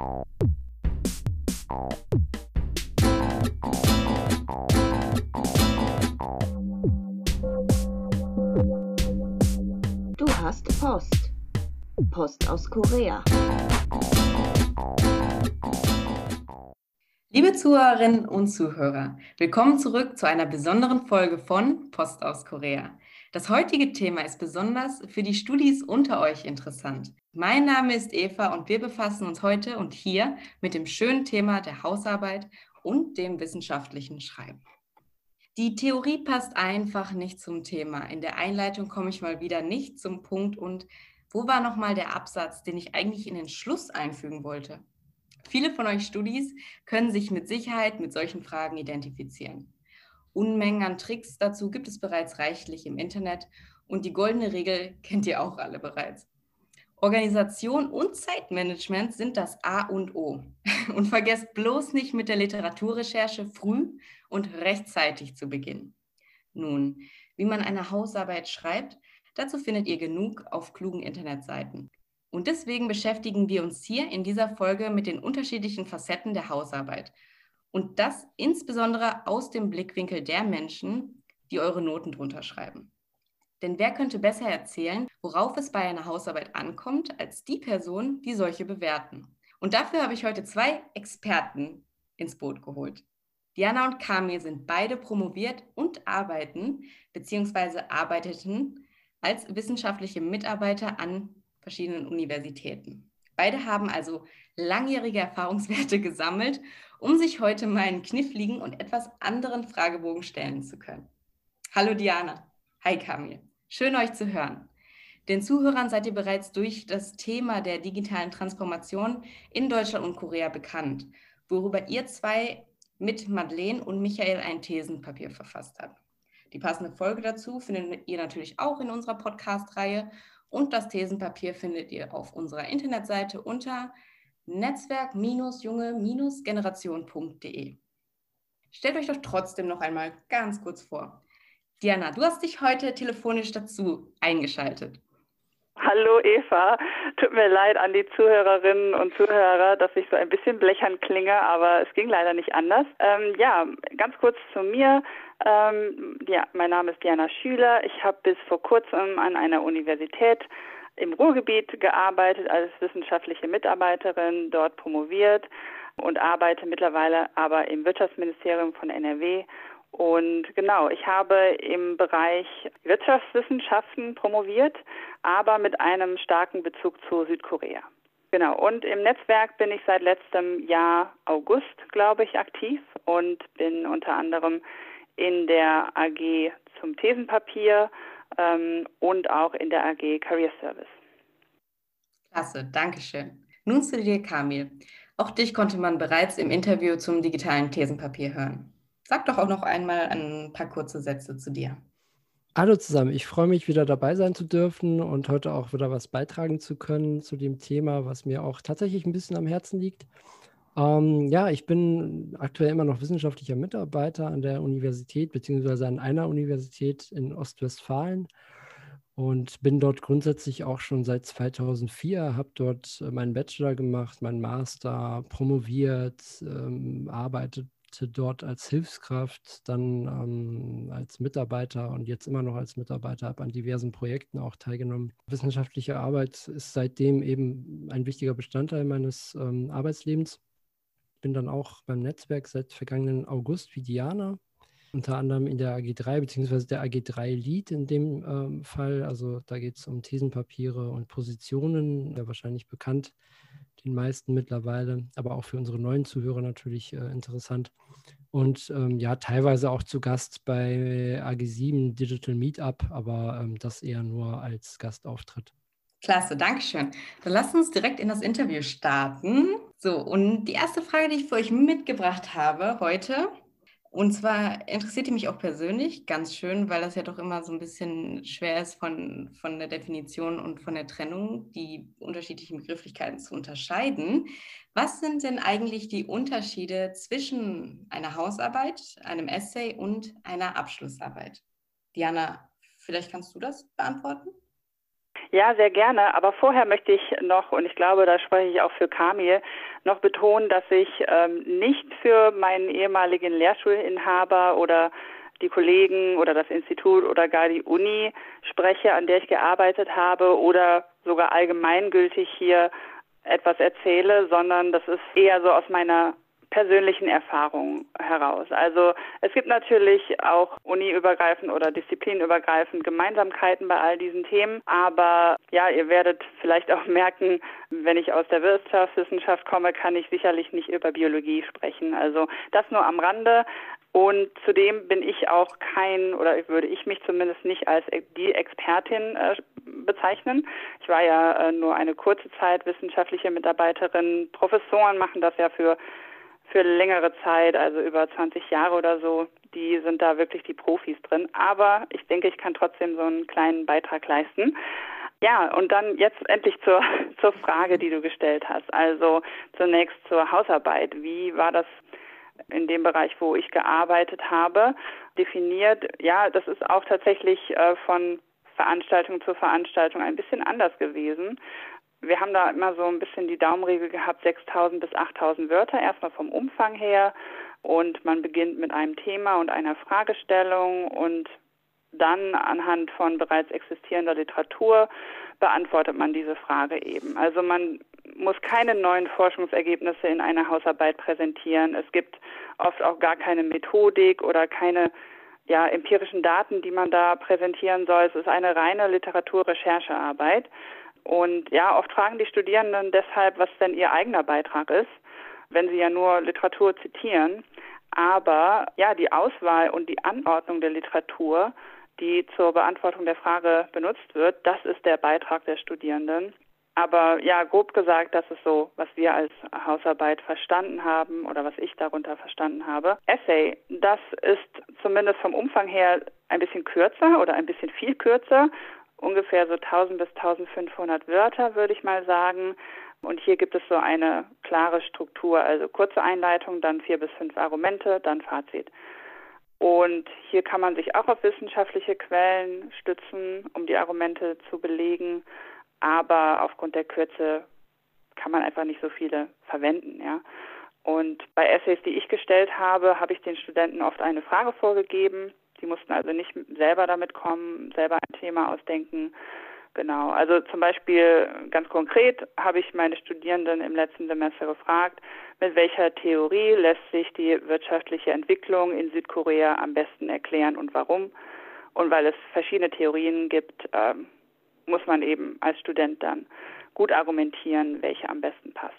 Du hast Post. Post aus Korea. Liebe Zuhörerinnen und Zuhörer, willkommen zurück zu einer besonderen Folge von Post aus Korea. Das heutige Thema ist besonders für die Studis unter euch interessant. Mein Name ist Eva und wir befassen uns heute und hier mit dem schönen Thema der Hausarbeit und dem wissenschaftlichen Schreiben. Die Theorie passt einfach nicht zum Thema. In der Einleitung komme ich mal wieder nicht zum Punkt und wo war nochmal der Absatz, den ich eigentlich in den Schluss einfügen wollte? Viele von euch Studis können sich mit Sicherheit mit solchen Fragen identifizieren. Unmengen an Tricks dazu gibt es bereits reichlich im Internet und die goldene Regel kennt ihr auch alle bereits. Organisation und Zeitmanagement sind das A und O. Und vergesst bloß nicht mit der Literaturrecherche früh und rechtzeitig zu beginnen. Nun, wie man eine Hausarbeit schreibt, dazu findet ihr genug auf klugen Internetseiten. Und deswegen beschäftigen wir uns hier in dieser Folge mit den unterschiedlichen Facetten der Hausarbeit und das insbesondere aus dem Blickwinkel der Menschen, die eure Noten drunter schreiben. Denn wer könnte besser erzählen, worauf es bei einer Hausarbeit ankommt, als die Person, die solche bewerten? Und dafür habe ich heute zwei Experten ins Boot geholt. Diana und Kamil sind beide promoviert und arbeiten bzw. arbeiteten als wissenschaftliche Mitarbeiter an verschiedenen Universitäten. Beide haben also langjährige Erfahrungswerte gesammelt um sich heute meinen kniffligen und etwas anderen Fragebogen stellen zu können. Hallo Diana. Hi Kamil. Schön euch zu hören. Den Zuhörern seid ihr bereits durch das Thema der digitalen Transformation in Deutschland und Korea bekannt, worüber ihr zwei mit Madeleine und Michael ein Thesenpapier verfasst habt. Die passende Folge dazu findet ihr natürlich auch in unserer Podcast-Reihe und das Thesenpapier findet ihr auf unserer Internetseite unter netzwerk-junge-generation.de. Stellt euch doch trotzdem noch einmal ganz kurz vor. Diana, du hast dich heute telefonisch dazu eingeschaltet. Hallo Eva, tut mir leid an die Zuhörerinnen und Zuhörer, dass ich so ein bisschen blechern klinge, aber es ging leider nicht anders. Ähm, ja, ganz kurz zu mir. Ähm, ja, mein Name ist Diana Schüler. Ich habe bis vor kurzem an einer Universität im Ruhrgebiet gearbeitet als wissenschaftliche Mitarbeiterin, dort promoviert und arbeite mittlerweile aber im Wirtschaftsministerium von NRW. Und genau, ich habe im Bereich Wirtschaftswissenschaften promoviert, aber mit einem starken Bezug zu Südkorea. Genau, und im Netzwerk bin ich seit letztem Jahr August, glaube ich, aktiv und bin unter anderem in der AG zum Thesenpapier ähm, und auch in der AG Career Service. Klasse, danke schön. Nun zu dir, Kamil. Auch dich konnte man bereits im Interview zum digitalen Thesenpapier hören. Sag doch auch noch einmal ein paar kurze Sätze zu dir. Hallo zusammen, ich freue mich wieder dabei sein zu dürfen und heute auch wieder was beitragen zu können zu dem Thema, was mir auch tatsächlich ein bisschen am Herzen liegt. Ähm, ja, ich bin aktuell immer noch wissenschaftlicher Mitarbeiter an der Universität beziehungsweise an einer Universität in Ostwestfalen und bin dort grundsätzlich auch schon seit 2004, habe dort äh, meinen Bachelor gemacht, meinen Master, promoviert, ähm, arbeitete dort als Hilfskraft, dann ähm, als Mitarbeiter und jetzt immer noch als Mitarbeiter, habe an diversen Projekten auch teilgenommen. Wissenschaftliche Arbeit ist seitdem eben ein wichtiger Bestandteil meines ähm, Arbeitslebens bin dann auch beim Netzwerk seit vergangenen August wie Diana, unter anderem in der AG3 beziehungsweise der AG3 Lead in dem ähm, Fall. Also da geht es um Thesenpapiere und Positionen, ja wahrscheinlich bekannt den meisten mittlerweile, aber auch für unsere neuen Zuhörer natürlich äh, interessant. Und ähm, ja, teilweise auch zu Gast bei AG7 Digital Meetup, aber ähm, das eher nur als Gastauftritt. Klasse, Dankeschön. Dann lasst uns direkt in das Interview starten. So, und die erste Frage, die ich für euch mitgebracht habe heute, und zwar interessiert die mich auch persönlich ganz schön, weil das ja doch immer so ein bisschen schwer ist von, von der Definition und von der Trennung, die unterschiedlichen Begrifflichkeiten zu unterscheiden. Was sind denn eigentlich die Unterschiede zwischen einer Hausarbeit, einem Essay und einer Abschlussarbeit? Diana, vielleicht kannst du das beantworten? Ja, sehr gerne. Aber vorher möchte ich noch, und ich glaube, da spreche ich auch für Kamil, noch betonen, dass ich ähm, nicht für meinen ehemaligen Lehrschulinhaber oder die Kollegen oder das Institut oder gar die Uni spreche, an der ich gearbeitet habe oder sogar allgemeingültig hier etwas erzähle, sondern das ist eher so aus meiner persönlichen Erfahrungen heraus. Also es gibt natürlich auch uniübergreifend oder disziplinübergreifend Gemeinsamkeiten bei all diesen Themen, aber ja, ihr werdet vielleicht auch merken, wenn ich aus der Wirtschaftswissenschaft komme, kann ich sicherlich nicht über Biologie sprechen. Also das nur am Rande. Und zudem bin ich auch kein, oder würde ich mich zumindest nicht als die Expertin äh, bezeichnen. Ich war ja äh, nur eine kurze Zeit wissenschaftliche Mitarbeiterin. Professoren machen das ja für für längere Zeit, also über 20 Jahre oder so, die sind da wirklich die Profis drin. Aber ich denke, ich kann trotzdem so einen kleinen Beitrag leisten. Ja, und dann jetzt endlich zur, zur Frage, die du gestellt hast. Also zunächst zur Hausarbeit. Wie war das in dem Bereich, wo ich gearbeitet habe, definiert? Ja, das ist auch tatsächlich äh, von Veranstaltung zu Veranstaltung ein bisschen anders gewesen wir haben da immer so ein bisschen die Daumenregel gehabt, 6000 bis 8000 Wörter, erstmal vom Umfang her. Und man beginnt mit einem Thema und einer Fragestellung und dann anhand von bereits existierender Literatur beantwortet man diese Frage eben. Also man muss keine neuen Forschungsergebnisse in einer Hausarbeit präsentieren. Es gibt oft auch gar keine Methodik oder keine ja, empirischen Daten, die man da präsentieren soll. Es ist eine reine Literaturrecherchearbeit. Und ja, oft fragen die Studierenden deshalb, was denn ihr eigener Beitrag ist, wenn sie ja nur Literatur zitieren. Aber ja, die Auswahl und die Anordnung der Literatur, die zur Beantwortung der Frage benutzt wird, das ist der Beitrag der Studierenden. Aber ja, grob gesagt, das ist so, was wir als Hausarbeit verstanden haben oder was ich darunter verstanden habe. Essay, das ist zumindest vom Umfang her ein bisschen kürzer oder ein bisschen viel kürzer ungefähr so 1000 bis 1500 Wörter, würde ich mal sagen. Und hier gibt es so eine klare Struktur, also kurze Einleitung, dann vier bis fünf Argumente, dann Fazit. Und hier kann man sich auch auf wissenschaftliche Quellen stützen, um die Argumente zu belegen. Aber aufgrund der Kürze kann man einfach nicht so viele verwenden, ja. Und bei Essays, die ich gestellt habe, habe ich den Studenten oft eine Frage vorgegeben die mussten also nicht selber damit kommen, selber ein Thema ausdenken. Genau, also zum Beispiel ganz konkret habe ich meine Studierenden im letzten Semester gefragt, mit welcher Theorie lässt sich die wirtschaftliche Entwicklung in Südkorea am besten erklären und warum. Und weil es verschiedene Theorien gibt, ähm, muss man eben als Student dann gut argumentieren, welche am besten passt.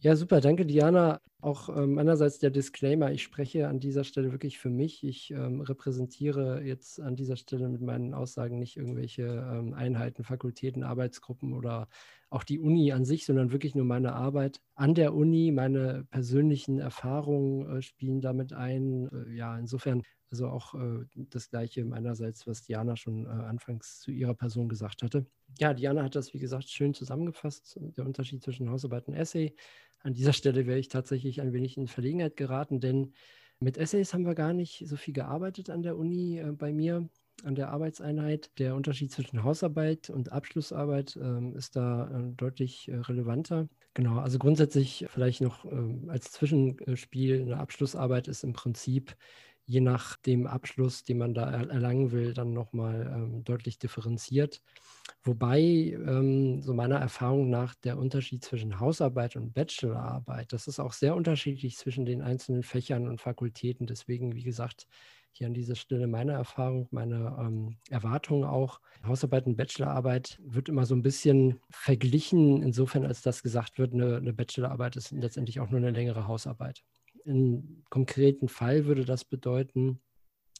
Ja, super, danke Diana. Auch ähm, einerseits der Disclaimer, ich spreche an dieser Stelle wirklich für mich. Ich ähm, repräsentiere jetzt an dieser Stelle mit meinen Aussagen nicht irgendwelche ähm, Einheiten, Fakultäten, Arbeitsgruppen oder auch die Uni an sich, sondern wirklich nur meine Arbeit an der Uni. Meine persönlichen Erfahrungen äh, spielen damit ein. Äh, ja, insofern also auch äh, das Gleiche meinerseits, was Diana schon äh, anfangs zu ihrer Person gesagt hatte. Ja, Diana hat das, wie gesagt, schön zusammengefasst, der Unterschied zwischen Hausarbeit und Essay. An dieser Stelle wäre ich tatsächlich ein wenig in Verlegenheit geraten, denn mit Essays haben wir gar nicht so viel gearbeitet an der Uni äh, bei mir, an der Arbeitseinheit. Der Unterschied zwischen Hausarbeit und Abschlussarbeit äh, ist da äh, deutlich äh, relevanter. Genau, also grundsätzlich vielleicht noch ähm, als Zwischenspiel, eine Abschlussarbeit ist im Prinzip je nach dem Abschluss, den man da erlangen will, dann nochmal ähm, deutlich differenziert. Wobei, ähm, so meiner Erfahrung nach, der Unterschied zwischen Hausarbeit und Bachelorarbeit, das ist auch sehr unterschiedlich zwischen den einzelnen Fächern und Fakultäten. Deswegen, wie gesagt, hier an dieser Stelle meine Erfahrung, meine ähm, Erwartungen auch. Hausarbeit und Bachelorarbeit wird immer so ein bisschen verglichen, insofern als das gesagt wird, eine, eine Bachelorarbeit ist letztendlich auch nur eine längere Hausarbeit. Im konkreten Fall würde das bedeuten,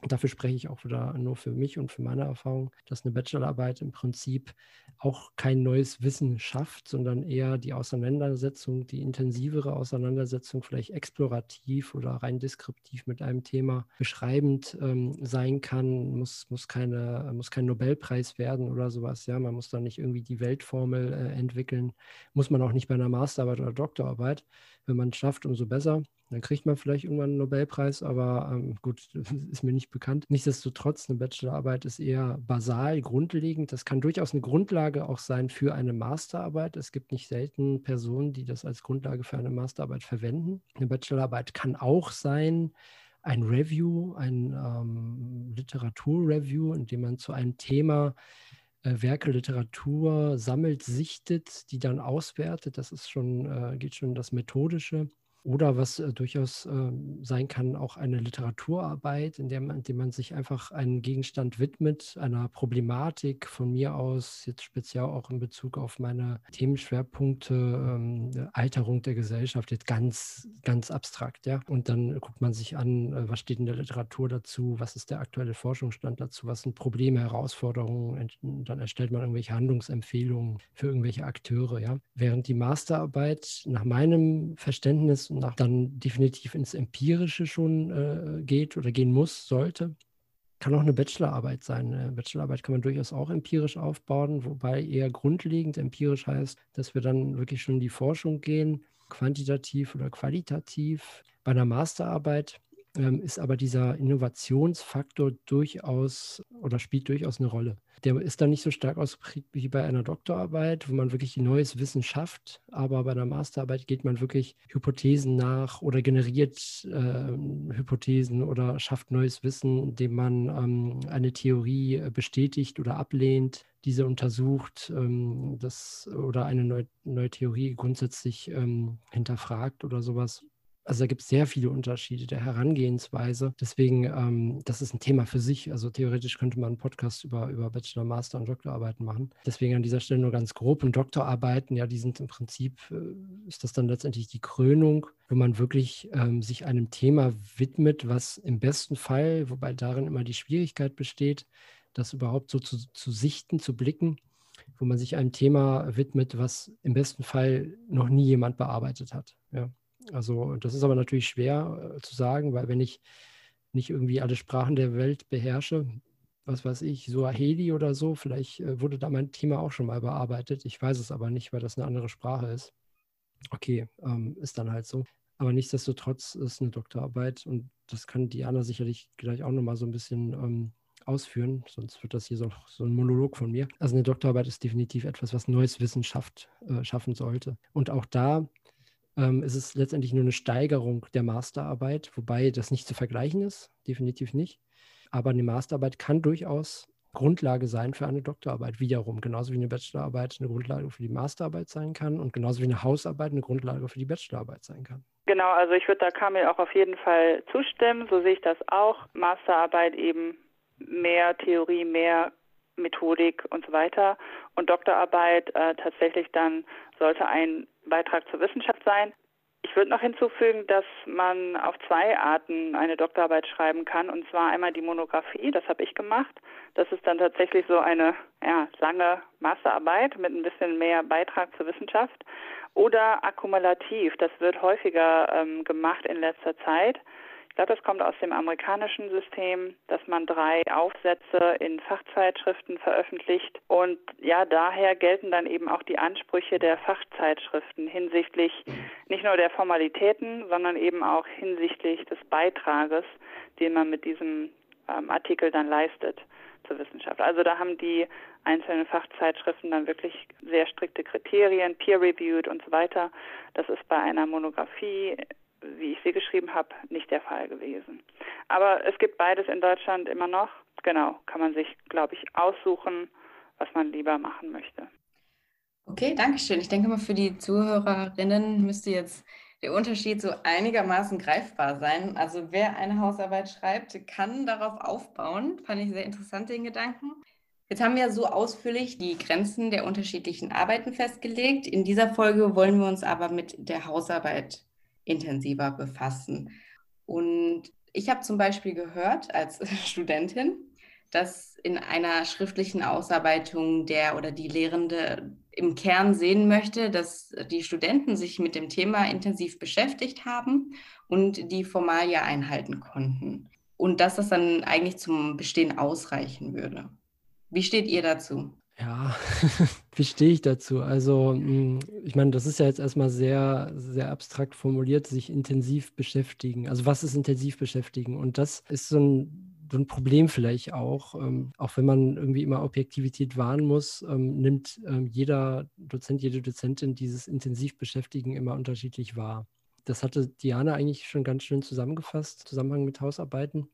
Dafür spreche ich auch wieder nur für mich und für meine Erfahrung, dass eine Bachelorarbeit im Prinzip auch kein neues Wissen schafft, sondern eher die Auseinandersetzung, die intensivere Auseinandersetzung, vielleicht explorativ oder rein deskriptiv mit einem Thema beschreibend ähm, sein kann, muss, muss, keine, muss kein Nobelpreis werden oder sowas. Ja, man muss da nicht irgendwie die Weltformel äh, entwickeln, muss man auch nicht bei einer Masterarbeit oder Doktorarbeit. Wenn man es schafft, umso besser. Dann kriegt man vielleicht irgendwann einen Nobelpreis, aber ähm, gut, ist mir nicht bekannt. Nichtsdestotrotz, eine Bachelorarbeit ist eher basal, grundlegend. Das kann durchaus eine Grundlage auch sein für eine Masterarbeit. Es gibt nicht selten Personen, die das als Grundlage für eine Masterarbeit verwenden. Eine Bachelorarbeit kann auch sein, ein Review, ein ähm, Literaturreview, in dem man zu einem Thema äh, Werke, Literatur sammelt, sichtet, die dann auswertet. Das ist schon, äh, geht schon das Methodische. Oder was äh, durchaus äh, sein kann, auch eine Literaturarbeit, in der man, in der man sich einfach einen Gegenstand widmet, einer Problematik von mir aus, jetzt speziell auch in Bezug auf meine Themenschwerpunkte, ähm, Alterung der Gesellschaft, jetzt ganz, ganz abstrakt, ja. Und dann guckt man sich an, äh, was steht in der Literatur dazu, was ist der aktuelle Forschungsstand dazu, was sind Probleme, Herausforderungen, dann erstellt man irgendwelche Handlungsempfehlungen für irgendwelche Akteure, ja. Während die Masterarbeit nach meinem Verständnis nach, dann definitiv ins Empirische schon äh, geht oder gehen muss, sollte. Kann auch eine Bachelorarbeit sein. Eine Bachelorarbeit kann man durchaus auch empirisch aufbauen, wobei eher grundlegend empirisch heißt, dass wir dann wirklich schon in die Forschung gehen, quantitativ oder qualitativ. Bei einer Masterarbeit ähm, ist aber dieser Innovationsfaktor durchaus oder spielt durchaus eine Rolle. Der ist dann nicht so stark ausgeprägt wie bei einer Doktorarbeit, wo man wirklich neues Wissen schafft, aber bei einer Masterarbeit geht man wirklich Hypothesen nach oder generiert äh, Hypothesen oder schafft neues Wissen, indem man ähm, eine Theorie äh, bestätigt oder ablehnt diese untersucht ähm, das, oder eine neue, neue Theorie grundsätzlich ähm, hinterfragt oder sowas. Also da gibt es sehr viele Unterschiede der Herangehensweise. Deswegen, ähm, das ist ein Thema für sich. Also theoretisch könnte man einen Podcast über, über Bachelor, Master und Doktorarbeiten machen. Deswegen an dieser Stelle nur ganz grob. Und Doktorarbeiten, ja, die sind im Prinzip, äh, ist das dann letztendlich die Krönung, wo man wirklich ähm, sich einem Thema widmet, was im besten Fall, wobei darin immer die Schwierigkeit besteht, das überhaupt so zu, zu sichten, zu blicken, wo man sich einem Thema widmet, was im besten Fall noch nie jemand bearbeitet hat. Ja. Also das ist aber natürlich schwer äh, zu sagen, weil wenn ich nicht irgendwie alle Sprachen der Welt beherrsche, was weiß ich, Suaheli oder so, vielleicht äh, wurde da mein Thema auch schon mal bearbeitet. Ich weiß es aber nicht, weil das eine andere Sprache ist. Okay, ähm, ist dann halt so. Aber nichtsdestotrotz ist eine Doktorarbeit und das kann Diana sicherlich gleich auch nochmal so ein bisschen ähm, ausführen, sonst wird das hier so, so, ein Monolog von mir. Also eine Doktorarbeit ist definitiv etwas, was neues Wissen schafft, äh, schaffen sollte. Und auch da ähm, ist es letztendlich nur eine Steigerung der Masterarbeit, wobei das nicht zu vergleichen ist, definitiv nicht. Aber eine Masterarbeit kann durchaus Grundlage sein für eine Doktorarbeit wiederum, genauso wie eine Bachelorarbeit eine Grundlage für die Masterarbeit sein kann und genauso wie eine Hausarbeit eine Grundlage für die Bachelorarbeit sein kann. Genau, also ich würde da Kamil auch auf jeden Fall zustimmen, so sehe ich das auch. Masterarbeit eben mehr Theorie, mehr Methodik und so weiter. Und Doktorarbeit äh, tatsächlich dann sollte ein Beitrag zur Wissenschaft sein. Ich würde noch hinzufügen, dass man auf zwei Arten eine Doktorarbeit schreiben kann. Und zwar einmal die Monographie, das habe ich gemacht. Das ist dann tatsächlich so eine ja, lange Masterarbeit mit ein bisschen mehr Beitrag zur Wissenschaft. Oder akkumulativ, das wird häufiger ähm, gemacht in letzter Zeit glaube, das kommt aus dem amerikanischen System, dass man drei Aufsätze in Fachzeitschriften veröffentlicht. Und ja, daher gelten dann eben auch die Ansprüche der Fachzeitschriften hinsichtlich nicht nur der Formalitäten, sondern eben auch hinsichtlich des Beitrages, den man mit diesem ähm, Artikel dann leistet zur Wissenschaft. Also da haben die einzelnen Fachzeitschriften dann wirklich sehr strikte Kriterien, peer-reviewed und so weiter. Das ist bei einer Monographie wie ich sie geschrieben habe, nicht der Fall gewesen. Aber es gibt beides in Deutschland immer noch. Genau, kann man sich, glaube ich, aussuchen, was man lieber machen möchte. Okay, danke schön. Ich denke mal, für die Zuhörerinnen müsste jetzt der Unterschied so einigermaßen greifbar sein. Also wer eine Hausarbeit schreibt, kann darauf aufbauen. Fand ich sehr interessant, den Gedanken. Jetzt haben wir so ausführlich die Grenzen der unterschiedlichen Arbeiten festgelegt. In dieser Folge wollen wir uns aber mit der Hausarbeit intensiver befassen. Und ich habe zum Beispiel gehört als Studentin, dass in einer schriftlichen Ausarbeitung der oder die Lehrende im Kern sehen möchte, dass die Studenten sich mit dem Thema intensiv beschäftigt haben und die Formalie einhalten konnten. Und dass das dann eigentlich zum Bestehen ausreichen würde. Wie steht ihr dazu? Ja, wie stehe ich dazu? Also, hm, ich meine, das ist ja jetzt erstmal sehr, sehr abstrakt formuliert, sich intensiv beschäftigen. Also, was ist intensiv beschäftigen? Und das ist so ein, so ein Problem vielleicht auch. Ähm, auch wenn man irgendwie immer Objektivität wahren muss, ähm, nimmt ähm, jeder Dozent, jede Dozentin dieses intensiv beschäftigen immer unterschiedlich wahr. Das hatte Diana eigentlich schon ganz schön zusammengefasst, Zusammenhang mit Hausarbeiten.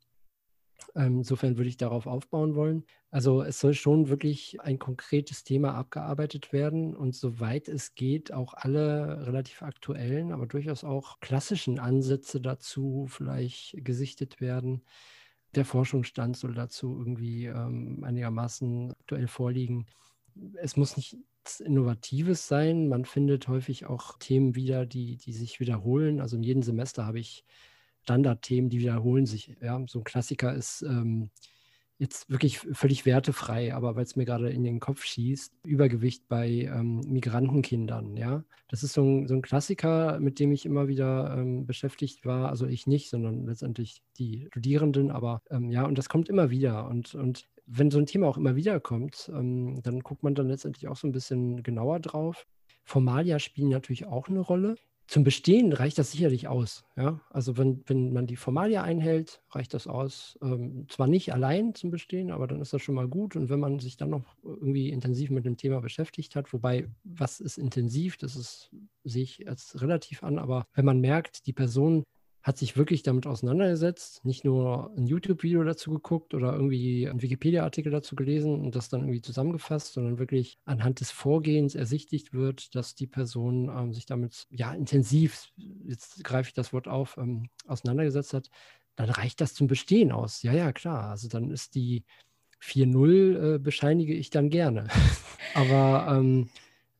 Ähm, insofern würde ich darauf aufbauen wollen. Also es soll schon wirklich ein konkretes Thema abgearbeitet werden und soweit es geht, auch alle relativ aktuellen, aber durchaus auch klassischen Ansätze dazu vielleicht gesichtet werden. Der Forschungsstand soll dazu irgendwie ähm, einigermaßen aktuell vorliegen. Es muss nicht Innovatives sein. Man findet häufig auch Themen wieder, die, die sich wiederholen. Also in jedem Semester habe ich Standardthemen, die wiederholen sich. Ja? So ein Klassiker ist ähm, jetzt wirklich völlig wertefrei, aber weil es mir gerade in den Kopf schießt, Übergewicht bei ähm, Migrantenkindern. Ja? Das ist so ein, so ein, Klassiker, mit dem ich immer wieder ähm, beschäftigt war. Also ich nicht, sondern letztendlich die Studierenden. Aber ähm, ja, und das kommt immer wieder. Und, und wenn so ein Thema auch immer wieder kommt, ähm, dann guckt man dann letztendlich auch so ein bisschen genauer drauf. Formalia spielen natürlich auch eine Rolle zum Bestehen reicht das sicherlich aus. Ja? Also wenn, wenn man die Formalia einhält, reicht das aus. Ähm, zwar nicht allein zum Bestehen, aber dann ist das schon mal gut. Und wenn man sich dann noch irgendwie intensiv mit dem Thema beschäftigt hat, wobei, was ist intensiv, das ist, sehe ich als relativ an, aber wenn man merkt, die Person hat sich wirklich damit auseinandergesetzt, nicht nur ein YouTube-Video dazu geguckt oder irgendwie einen Wikipedia-Artikel dazu gelesen und das dann irgendwie zusammengefasst, sondern wirklich anhand des Vorgehens ersichtigt wird, dass die Person ähm, sich damit ja intensiv, jetzt greife ich das Wort auf, ähm, auseinandergesetzt hat, dann reicht das zum Bestehen aus. Ja, ja, klar. Also dann ist die 4.0 äh, bescheinige ich dann gerne. Aber ähm,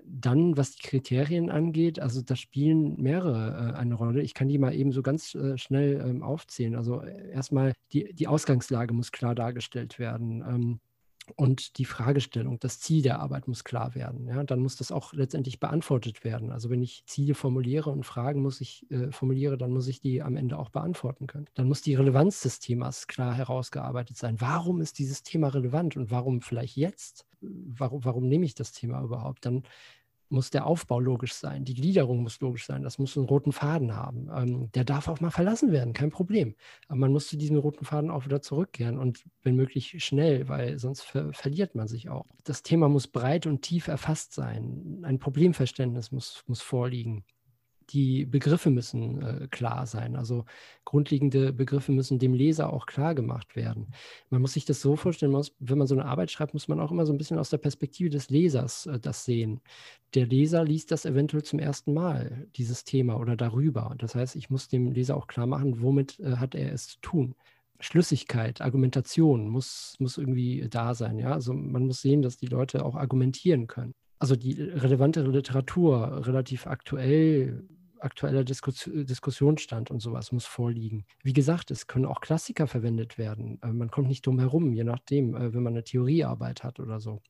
dann, was die Kriterien angeht, also da spielen mehrere äh, eine Rolle. Ich kann die mal eben so ganz äh, schnell ähm, aufzählen. Also äh, erstmal, die, die Ausgangslage muss klar dargestellt werden. Ähm, und die Fragestellung, das Ziel der Arbeit muss klar werden. Ja? Dann muss das auch letztendlich beantwortet werden. Also wenn ich Ziele formuliere und Fragen muss ich äh, formuliere, dann muss ich die am Ende auch beantworten können. Dann muss die Relevanz des Themas klar herausgearbeitet sein. Warum ist dieses Thema relevant und warum vielleicht jetzt? Warum, warum nehme ich das Thema überhaupt? Dann muss der Aufbau logisch sein, die Gliederung muss logisch sein, das muss einen roten Faden haben. Ähm, der darf auch mal verlassen werden, kein Problem. Aber man muss zu diesem roten Faden auch wieder zurückkehren und wenn möglich schnell, weil sonst ver verliert man sich auch. Das Thema muss breit und tief erfasst sein. Ein Problemverständnis muss, muss vorliegen die Begriffe müssen äh, klar sein. Also grundlegende Begriffe müssen dem Leser auch klar gemacht werden. Man muss sich das so vorstellen, muss, wenn man so eine Arbeit schreibt, muss man auch immer so ein bisschen aus der Perspektive des Lesers äh, das sehen. Der Leser liest das eventuell zum ersten Mal, dieses Thema oder darüber. Das heißt, ich muss dem Leser auch klar machen, womit äh, hat er es zu tun. Schlüssigkeit, Argumentation muss, muss irgendwie da sein. Ja? Also man muss sehen, dass die Leute auch argumentieren können also die relevante Literatur relativ aktuell, aktueller Diskus Diskussionsstand und sowas muss vorliegen. Wie gesagt, es können auch Klassiker verwendet werden. Äh, man kommt nicht drum herum, je nachdem, äh, wenn man eine Theoriearbeit hat oder so.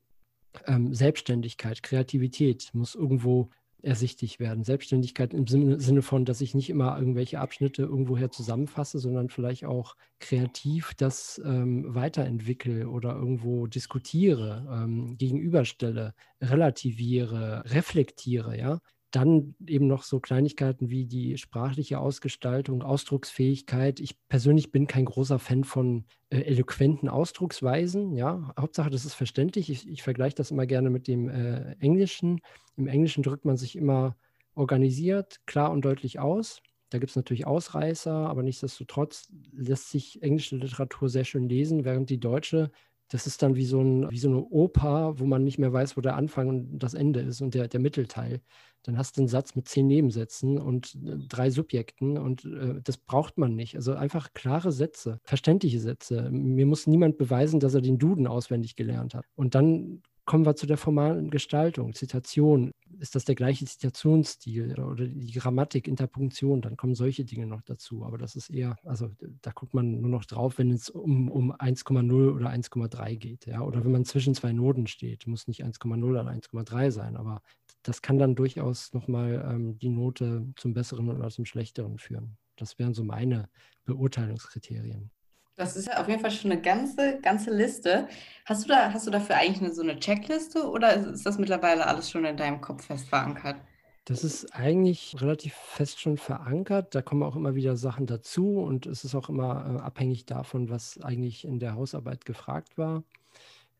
Ähm, Selbstständigkeit, Kreativität muss irgendwo ersichtlich werden. Selbstständigkeit im Sinne von, dass ich nicht immer irgendwelche Abschnitte irgendwoher zusammenfasse, sondern vielleicht auch kreativ das ähm, weiterentwickle oder irgendwo diskutiere, ähm, gegenüberstelle, relativiere, reflektiere, ja. Dann eben noch so Kleinigkeiten wie die sprachliche Ausgestaltung, Ausdrucksfähigkeit. Ich persönlich bin kein großer Fan von äh, eloquenten Ausdrucksweisen. Ja, Hauptsache, das ist verständlich. Ich, ich vergleiche das immer gerne mit dem äh, Englischen. Im Englischen drückt man sich immer organisiert, klar und deutlich aus. Da gibt es natürlich Ausreißer, aber nichtsdestotrotz lässt sich englische Literatur sehr schön lesen, während die deutsche das ist dann wie so, ein, wie so eine Oper, wo man nicht mehr weiß, wo der Anfang und das Ende ist und der, der Mittelteil. Dann hast du einen Satz mit zehn Nebensätzen und äh, drei Subjekten und äh, das braucht man nicht. Also einfach klare Sätze, verständliche Sätze. Mir muss niemand beweisen, dass er den Duden auswendig gelernt hat. Und dann kommen wir zu der formalen Gestaltung, Zitation. Ist das der gleiche Zitationsstil oder, die Grammatik, Interpunktion? Dann kommen solche Dinge noch dazu. Aber das ist eher, also da guckt man nur noch drauf, wenn es um, um 1,0 oder 1,3 geht. Ja? Oder wenn man zwischen zwei Noten steht, muss nicht 1,0 oder 1,3 sein. Aber das kann dann durchaus nochmal ähm, die Note zum Besseren oder zum Schlechteren führen. Das wären so meine Beurteilungskriterien. Das ist ja auf jeden Fall schon eine ganze, ganze Liste. Hast du da, hast du dafür eigentlich eine, so eine Checkliste oder ist das mittlerweile alles schon in deinem Kopf fest verankert? Das ist eigentlich relativ fest schon verankert. Da kommen auch immer wieder Sachen dazu und es ist auch immer äh, abhängig davon, was eigentlich in der Hausarbeit gefragt war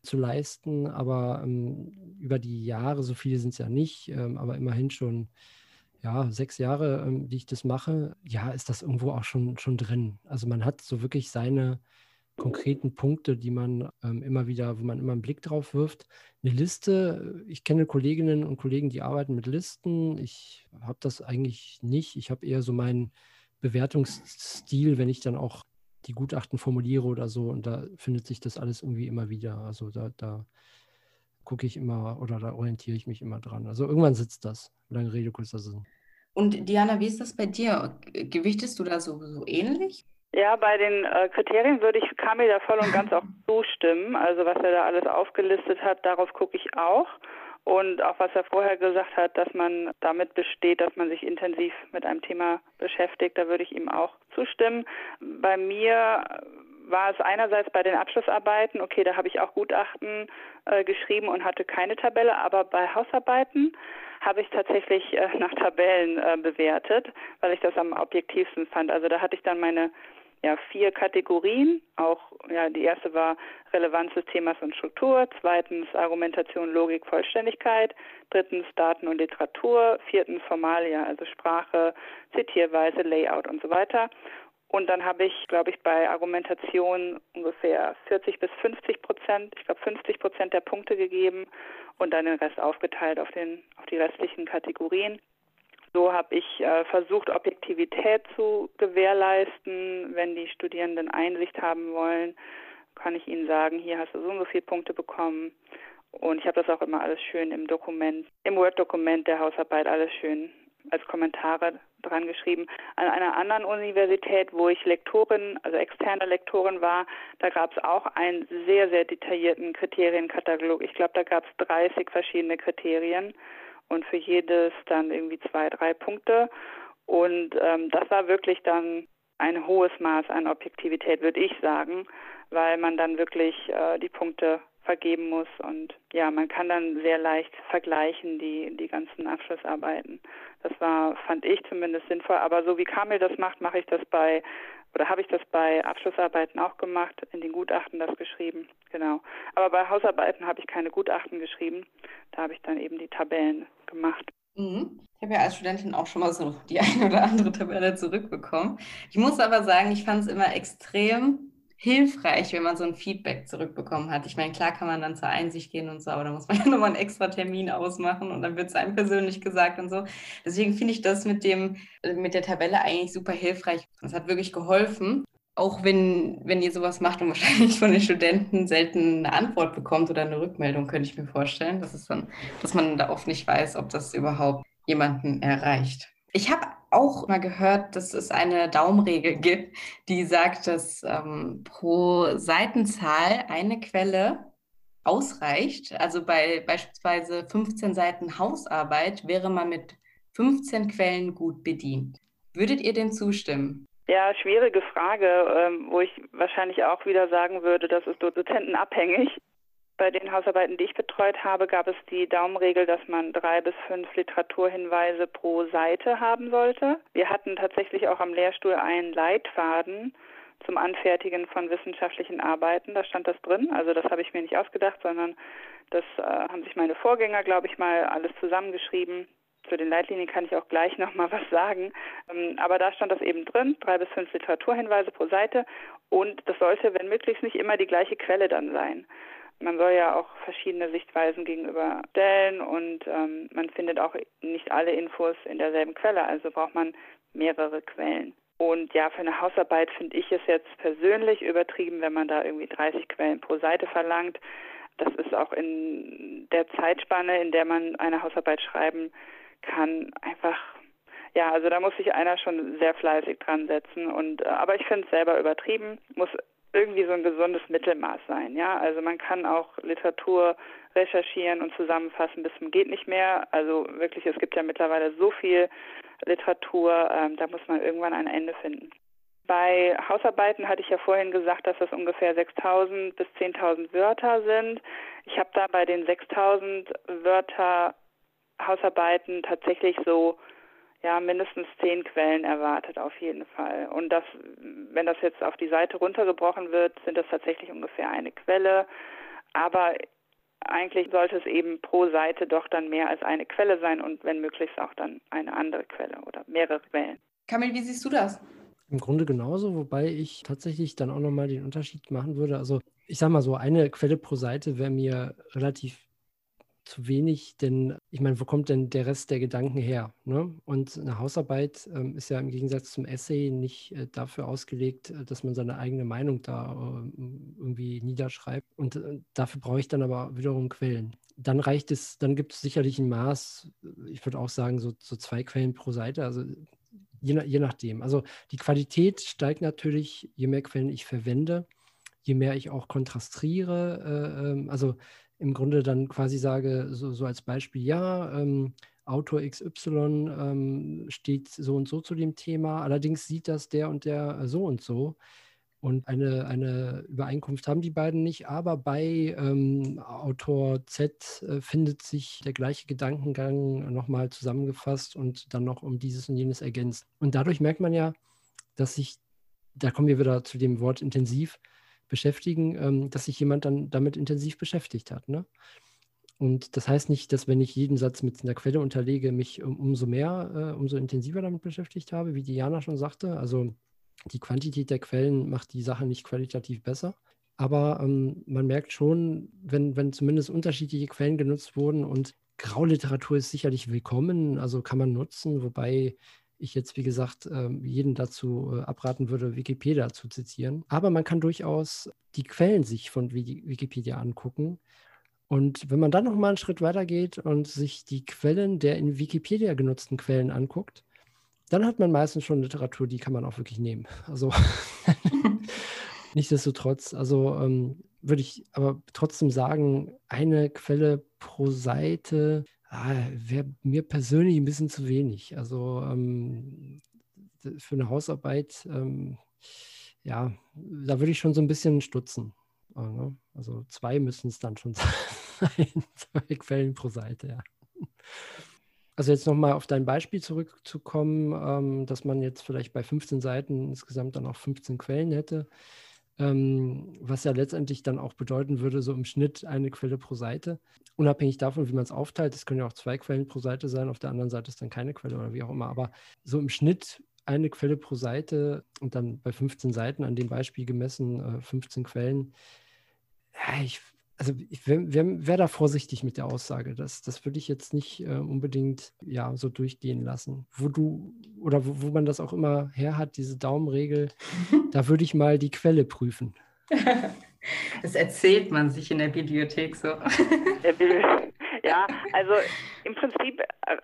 zu leisten. Aber ähm, über die Jahre, so viele sind es ja nicht, ähm, aber immerhin schon ja, sechs Jahre, ähm, die ich das mache, ja, ist das irgendwo auch schon, schon drin. Also man hat so wirklich seine konkreten Punkte, die man ähm, immer wieder, wo man immer einen Blick drauf wirft. Eine Liste, ich kenne Kolleginnen und Kollegen, die arbeiten mit Listen. Ich habe das eigentlich nicht. Ich habe eher so meinen Bewertungsstil, wenn ich dann auch die Gutachten formuliere oder so. Und da findet sich das alles irgendwie immer wieder. Also da, da gucke ich immer oder da orientiere ich mich immer dran. Also irgendwann sitzt das. Lange Rede, kurzer Sinn. Und Diana, wie ist das bei dir? Gewichtest du da so, so ähnlich? Ja, bei den äh, Kriterien würde ich Kamil da voll und ganz auch zustimmen. Also was er da alles aufgelistet hat, darauf gucke ich auch. Und auch was er vorher gesagt hat, dass man damit besteht, dass man sich intensiv mit einem Thema beschäftigt, da würde ich ihm auch zustimmen. Bei mir war es einerseits bei den Abschlussarbeiten, okay, da habe ich auch Gutachten äh, geschrieben und hatte keine Tabelle, aber bei Hausarbeiten habe ich tatsächlich äh, nach Tabellen äh, bewertet, weil ich das am objektivsten fand. Also da hatte ich dann meine ja, vier Kategorien. Auch ja, die erste war Relevanz des Themas und Struktur, zweitens Argumentation, Logik, Vollständigkeit, drittens Daten und Literatur, viertens Formalia, also Sprache, Zitierweise, Layout und so weiter. Und dann habe ich, glaube ich, bei Argumentation ungefähr 40 bis 50 Prozent, ich glaube 50 Prozent der Punkte gegeben und dann den Rest aufgeteilt auf, den, auf die restlichen Kategorien. So habe ich äh, versucht, Objektivität zu gewährleisten. Wenn die Studierenden Einsicht haben wollen, kann ich ihnen sagen, hier hast du so und so viele Punkte bekommen. Und ich habe das auch immer alles schön im Dokument, im Word-Dokument der Hausarbeit alles schön als Kommentare dran geschrieben. An einer anderen Universität, wo ich Lektorin, also externe Lektorin war, da gab es auch einen sehr, sehr detaillierten Kriterienkatalog. Ich glaube, da gab es 30 verschiedene Kriterien und für jedes dann irgendwie zwei, drei Punkte. Und ähm, das war wirklich dann ein hohes Maß an Objektivität, würde ich sagen, weil man dann wirklich äh, die Punkte vergeben muss und ja, man kann dann sehr leicht vergleichen die die ganzen Abschlussarbeiten. Das war fand ich zumindest sinnvoll, aber so wie Kamil das macht, mache ich das bei oder habe ich das bei Abschlussarbeiten auch gemacht, in den Gutachten das geschrieben, genau. Aber bei Hausarbeiten habe ich keine Gutachten geschrieben, da habe ich dann eben die Tabellen gemacht. Mhm. Ich habe ja als Studentin auch schon mal so die eine oder andere Tabelle zurückbekommen. Ich muss aber sagen, ich fand es immer extrem hilfreich, wenn man so ein Feedback zurückbekommen hat. Ich meine, klar kann man dann zur Einsicht gehen und so, aber da muss man ja nochmal einen extra Termin ausmachen und dann wird es einem persönlich gesagt und so. Deswegen finde ich das mit dem, mit der Tabelle eigentlich super hilfreich. Das hat wirklich geholfen. Auch wenn, wenn ihr sowas macht und wahrscheinlich von den Studenten selten eine Antwort bekommt oder eine Rückmeldung, könnte ich mir vorstellen. Das ist dann, dass man da oft nicht weiß, ob das überhaupt jemanden erreicht. Ich habe auch mal gehört, dass es eine Daumenregel gibt, die sagt, dass ähm, pro Seitenzahl eine Quelle ausreicht. Also bei beispielsweise 15 Seiten Hausarbeit wäre man mit 15 Quellen gut bedient. Würdet ihr dem zustimmen? Ja, schwierige Frage, ähm, wo ich wahrscheinlich auch wieder sagen würde, das ist dozentenabhängig. Bei den Hausarbeiten, die ich betreut habe, gab es die Daumenregel, dass man drei bis fünf Literaturhinweise pro Seite haben sollte. Wir hatten tatsächlich auch am Lehrstuhl einen Leitfaden zum Anfertigen von wissenschaftlichen Arbeiten. Da stand das drin. Also das habe ich mir nicht ausgedacht, sondern das äh, haben sich meine Vorgänger, glaube ich, mal alles zusammengeschrieben. Zu den Leitlinien kann ich auch gleich nochmal was sagen. Ähm, aber da stand das eben drin, drei bis fünf Literaturhinweise pro Seite. Und das sollte, wenn möglich, nicht immer die gleiche Quelle dann sein. Man soll ja auch verschiedene Sichtweisen gegenüber stellen und ähm, man findet auch nicht alle Infos in derselben Quelle, also braucht man mehrere Quellen. Und ja, für eine Hausarbeit finde ich es jetzt persönlich übertrieben, wenn man da irgendwie 30 Quellen pro Seite verlangt. Das ist auch in der Zeitspanne, in der man eine Hausarbeit schreiben kann, einfach ja, also da muss sich einer schon sehr fleißig dran setzen und äh, aber ich finde es selber übertrieben, muss irgendwie so ein gesundes Mittelmaß sein. Ja, also man kann auch Literatur recherchieren und zusammenfassen bis zum geht nicht mehr. Also wirklich, es gibt ja mittlerweile so viel Literatur, ähm, da muss man irgendwann ein Ende finden. Bei Hausarbeiten hatte ich ja vorhin gesagt, dass das ungefähr 6.000 bis 10.000 Wörter sind. Ich habe da bei den 6.000 Wörter Hausarbeiten tatsächlich so ja mindestens zehn Quellen erwartet auf jeden Fall. Und das, wenn das jetzt auf die Seite runtergebrochen wird, sind das tatsächlich ungefähr eine Quelle. Aber eigentlich sollte es eben pro Seite doch dann mehr als eine Quelle sein und wenn möglich auch dann eine andere Quelle oder mehrere Quellen. Kamil, wie siehst du das? Im Grunde genauso, wobei ich tatsächlich dann auch nochmal den Unterschied machen würde. Also ich sag mal so, eine Quelle pro Seite wäre mir relativ zu wenig, denn ich meine, wo kommt denn der Rest der Gedanken her? Ne? Und eine Hausarbeit ähm, ist ja im Gegensatz zum Essay nicht äh, dafür ausgelegt, äh, dass man seine eigene Meinung da äh, irgendwie niederschreibt. Und äh, dafür brauche ich dann aber wiederum Quellen. Dann reicht es, dann gibt es sicherlich ein Maß, ich würde auch sagen, so, so zwei Quellen pro Seite. Also je, je nachdem. Also die Qualität steigt natürlich, je mehr Quellen ich verwende, je mehr ich auch kontrastiere. Äh, ähm, also im Grunde dann quasi sage, so, so als Beispiel, ja, ähm, Autor XY ähm, steht so und so zu dem Thema, allerdings sieht das der und der so und so. Und eine, eine Übereinkunft haben die beiden nicht, aber bei ähm, Autor Z äh, findet sich der gleiche Gedankengang nochmal zusammengefasst und dann noch um dieses und jenes ergänzt. Und dadurch merkt man ja, dass sich, da kommen wir wieder zu dem Wort intensiv, beschäftigen, ähm, dass sich jemand dann damit intensiv beschäftigt hat. Ne? Und das heißt nicht, dass wenn ich jeden Satz mit einer Quelle unterlege, mich um, umso mehr, äh, umso intensiver damit beschäftigt habe, wie Diana schon sagte. Also die Quantität der Quellen macht die Sache nicht qualitativ besser. Aber ähm, man merkt schon, wenn, wenn zumindest unterschiedliche Quellen genutzt wurden und Grauliteratur ist sicherlich willkommen, also kann man nutzen, wobei ich jetzt, wie gesagt, ähm, jeden dazu äh, abraten würde, Wikipedia zu zitieren. Aber man kann durchaus die Quellen sich von Wikipedia angucken. Und wenn man dann noch mal einen Schritt weiter geht und sich die Quellen der in Wikipedia genutzten Quellen anguckt, dann hat man meistens schon Literatur, die kann man auch wirklich nehmen. Also nichtsdestotrotz, also ähm, würde ich aber trotzdem sagen, eine Quelle pro Seite ah, wäre mir persönlich ein bisschen zu wenig. Also ähm, für eine Hausarbeit, ähm, ja, da würde ich schon so ein bisschen stutzen. Ne? Also zwei müssen es dann schon sein, zwei Quellen pro Seite, ja. Also jetzt nochmal auf dein Beispiel zurückzukommen, ähm, dass man jetzt vielleicht bei 15 Seiten insgesamt dann auch 15 Quellen hätte, was ja letztendlich dann auch bedeuten würde, so im Schnitt eine Quelle pro Seite. Unabhängig davon, wie man es aufteilt, es können ja auch zwei Quellen pro Seite sein, auf der anderen Seite ist dann keine Quelle oder wie auch immer, aber so im Schnitt eine Quelle pro Seite und dann bei 15 Seiten an dem Beispiel gemessen, äh, 15 Quellen. Ja, ich also ich wäre wär, da vorsichtig mit der Aussage. Das, das würde ich jetzt nicht äh, unbedingt ja, so durchgehen lassen. Wo du, oder wo, wo man das auch immer her hat, diese Daumenregel, da würde ich mal die Quelle prüfen. Das erzählt man sich in der Bibliothek so. Ja, also im Prinzip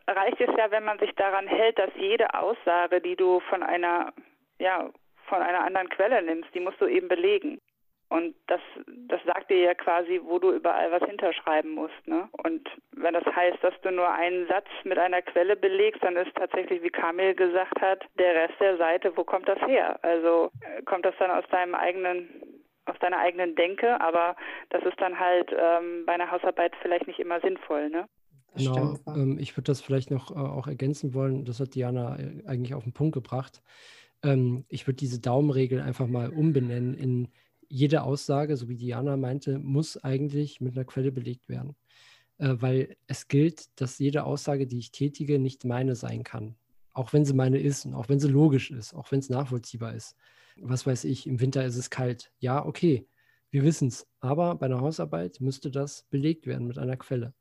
reicht es ja, wenn man sich daran hält, dass jede Aussage, die du von einer, ja, von einer anderen Quelle nimmst, die musst du eben belegen. Und das, das sagt dir ja quasi, wo du überall was hinterschreiben musst. Ne? Und wenn das heißt, dass du nur einen Satz mit einer Quelle belegst, dann ist tatsächlich, wie Kamil gesagt hat, der Rest der Seite, wo kommt das her? Also äh, kommt das dann aus deinem eigenen aus deiner eigenen Denke, aber das ist dann halt ähm, bei einer Hausarbeit vielleicht nicht immer sinnvoll, ne? Genau, ähm, ich würde das vielleicht noch äh, auch ergänzen wollen, das hat Diana äh, eigentlich auf den Punkt gebracht. Ähm, ich würde diese Daumenregel einfach mal umbenennen in jede Aussage, so wie Diana meinte, muss eigentlich mit einer Quelle belegt werden. Äh, weil es gilt, dass jede Aussage, die ich tätige, nicht meine sein kann. Auch wenn sie meine ist und auch wenn sie logisch ist, auch wenn es nachvollziehbar ist. Was weiß ich, im Winter ist es kalt. Ja, okay, wir wissen es. Aber bei einer Hausarbeit müsste das belegt werden mit einer Quelle.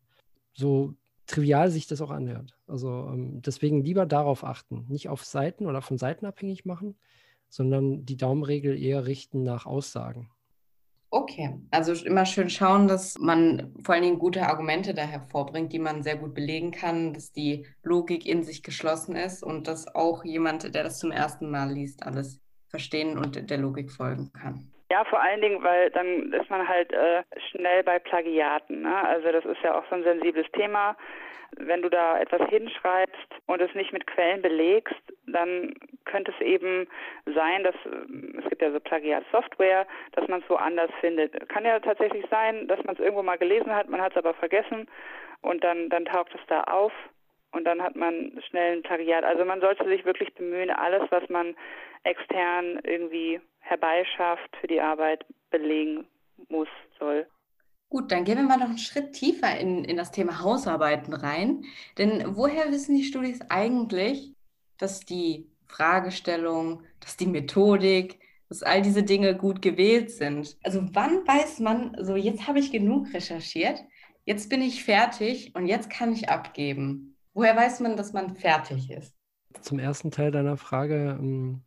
So trivial sich das auch anhört. Also ähm, deswegen lieber darauf achten, nicht auf Seiten oder von Seiten abhängig machen, sondern die Daumenregel eher richten nach Aussagen. Okay, also immer schön schauen, dass man vor allen Dingen gute Argumente da hervorbringt, die man sehr gut belegen kann, dass die Logik in sich geschlossen ist und dass auch jemand, der das zum ersten Mal liest, alles verstehen und der Logik folgen kann. Ja, vor allen Dingen, weil dann ist man halt äh, schnell bei Plagiaten. Ne? Also das ist ja auch so ein sensibles Thema. Wenn du da etwas hinschreibst und es nicht mit Quellen belegst, dann könnte es eben sein, dass es gibt ja so Plagiat-Software, dass man es woanders findet. Kann ja tatsächlich sein, dass man es irgendwo mal gelesen hat, man hat es aber vergessen und dann, dann taucht es da auf und dann hat man schnell ein Plagiat. Also man sollte sich wirklich bemühen, alles, was man extern irgendwie herbeischafft, für die Arbeit belegen muss, soll. Gut, dann gehen wir mal noch einen Schritt tiefer in, in das Thema Hausarbeiten rein. Denn woher wissen die Studis eigentlich, dass die Fragestellung, dass die Methodik, dass all diese Dinge gut gewählt sind? Also wann weiß man, so jetzt habe ich genug recherchiert, jetzt bin ich fertig und jetzt kann ich abgeben? Woher weiß man, dass man fertig ist? Zum ersten Teil deiner Frage, ähm,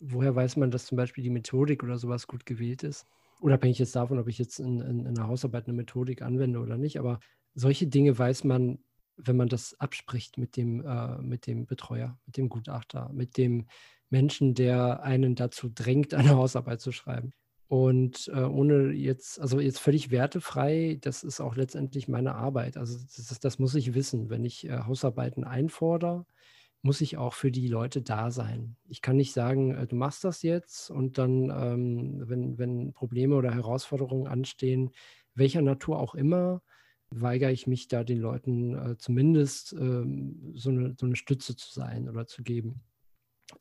woher weiß man, dass zum Beispiel die Methodik oder sowas gut gewählt ist? unabhängig jetzt davon, ob ich jetzt in, in, in einer Hausarbeit eine Methodik anwende oder nicht, aber solche Dinge weiß man, wenn man das abspricht mit dem, äh, mit dem Betreuer, mit dem Gutachter, mit dem Menschen, der einen dazu drängt, eine Hausarbeit zu schreiben. Und äh, ohne jetzt, also jetzt völlig wertefrei, das ist auch letztendlich meine Arbeit. Also das, das muss ich wissen, wenn ich äh, Hausarbeiten einfordere muss ich auch für die Leute da sein. Ich kann nicht sagen, äh, du machst das jetzt und dann, ähm, wenn, wenn Probleme oder Herausforderungen anstehen, welcher Natur auch immer, weigere ich mich da den Leuten äh, zumindest ähm, so, eine, so eine Stütze zu sein oder zu geben.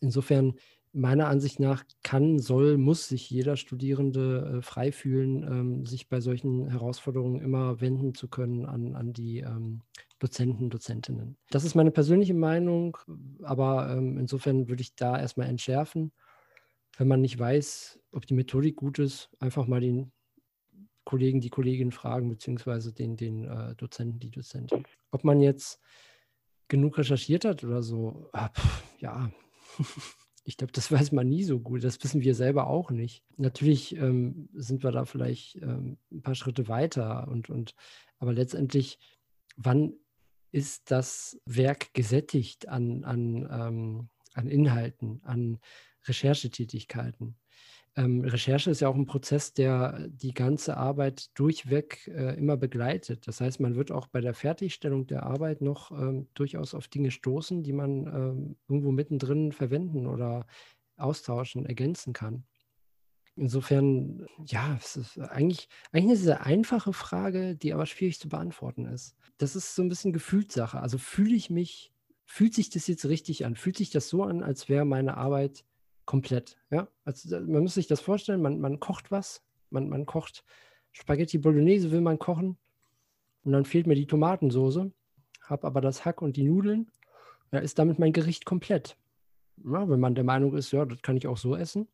Insofern, meiner Ansicht nach, kann, soll, muss sich jeder Studierende äh, frei fühlen, ähm, sich bei solchen Herausforderungen immer wenden zu können an, an die ähm, Dozenten, Dozentinnen. Das ist meine persönliche Meinung, aber ähm, insofern würde ich da erstmal entschärfen. Wenn man nicht weiß, ob die Methodik gut ist, einfach mal den Kollegen, die Kollegin fragen, beziehungsweise den, den äh, Dozenten, die Dozentin. Ob man jetzt genug recherchiert hat oder so, ah, pff, ja, ich glaube, das weiß man nie so gut. Das wissen wir selber auch nicht. Natürlich ähm, sind wir da vielleicht ähm, ein paar Schritte weiter und, und aber letztendlich, wann ist das Werk gesättigt an, an, ähm, an Inhalten, an Recherchetätigkeiten. Ähm, Recherche ist ja auch ein Prozess, der die ganze Arbeit durchweg äh, immer begleitet. Das heißt, man wird auch bei der Fertigstellung der Arbeit noch ähm, durchaus auf Dinge stoßen, die man ähm, irgendwo mittendrin verwenden oder austauschen, ergänzen kann. Insofern, ja, es ist eigentlich, eigentlich eine sehr einfache Frage, die aber schwierig zu beantworten ist. Das ist so ein bisschen Gefühlssache. Also fühle ich mich, fühlt sich das jetzt richtig an? Fühlt sich das so an, als wäre meine Arbeit komplett? Ja, also man muss sich das vorstellen, man, man kocht was, man, man kocht Spaghetti Bolognese, will man kochen und dann fehlt mir die Tomatensoße, habe aber das Hack und die Nudeln, ja, ist damit mein Gericht komplett. Ja, wenn man der Meinung ist, ja, das kann ich auch so essen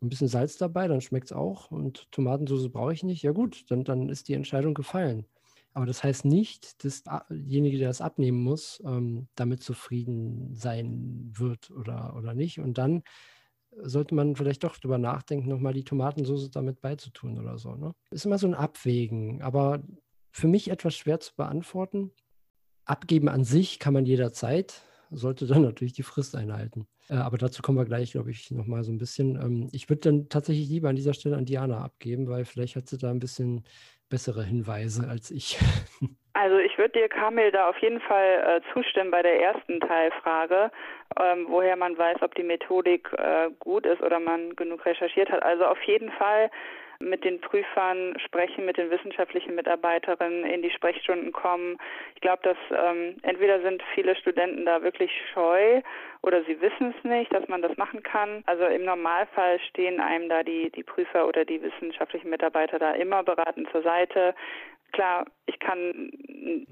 ein bisschen Salz dabei, dann schmeckt es auch. Und Tomatensauce brauche ich nicht. Ja gut, dann, dann ist die Entscheidung gefallen. Aber das heißt nicht, dass derjenige, der das abnehmen muss, ähm, damit zufrieden sein wird oder, oder nicht. Und dann sollte man vielleicht doch drüber nachdenken, nochmal die Tomatensauce damit beizutun oder so. Ne? Ist immer so ein Abwägen, aber für mich etwas schwer zu beantworten. Abgeben an sich kann man jederzeit sollte dann natürlich die Frist einhalten. Äh, aber dazu kommen wir gleich, glaube ich, nochmal so ein bisschen. Ähm, ich würde dann tatsächlich lieber an dieser Stelle an Diana abgeben, weil vielleicht hat sie da ein bisschen bessere Hinweise als ich. Also ich würde dir, Kamil, da auf jeden Fall äh, zustimmen bei der ersten Teilfrage, ähm, woher man weiß, ob die Methodik äh, gut ist oder man genug recherchiert hat. Also auf jeden Fall mit den Prüfern sprechen, mit den wissenschaftlichen Mitarbeiterinnen in die Sprechstunden kommen. Ich glaube, dass ähm, entweder sind viele Studenten da wirklich scheu oder sie wissen es nicht, dass man das machen kann. Also im Normalfall stehen einem da die, die Prüfer oder die wissenschaftlichen Mitarbeiter da immer beratend zur Seite. Klar, ich kann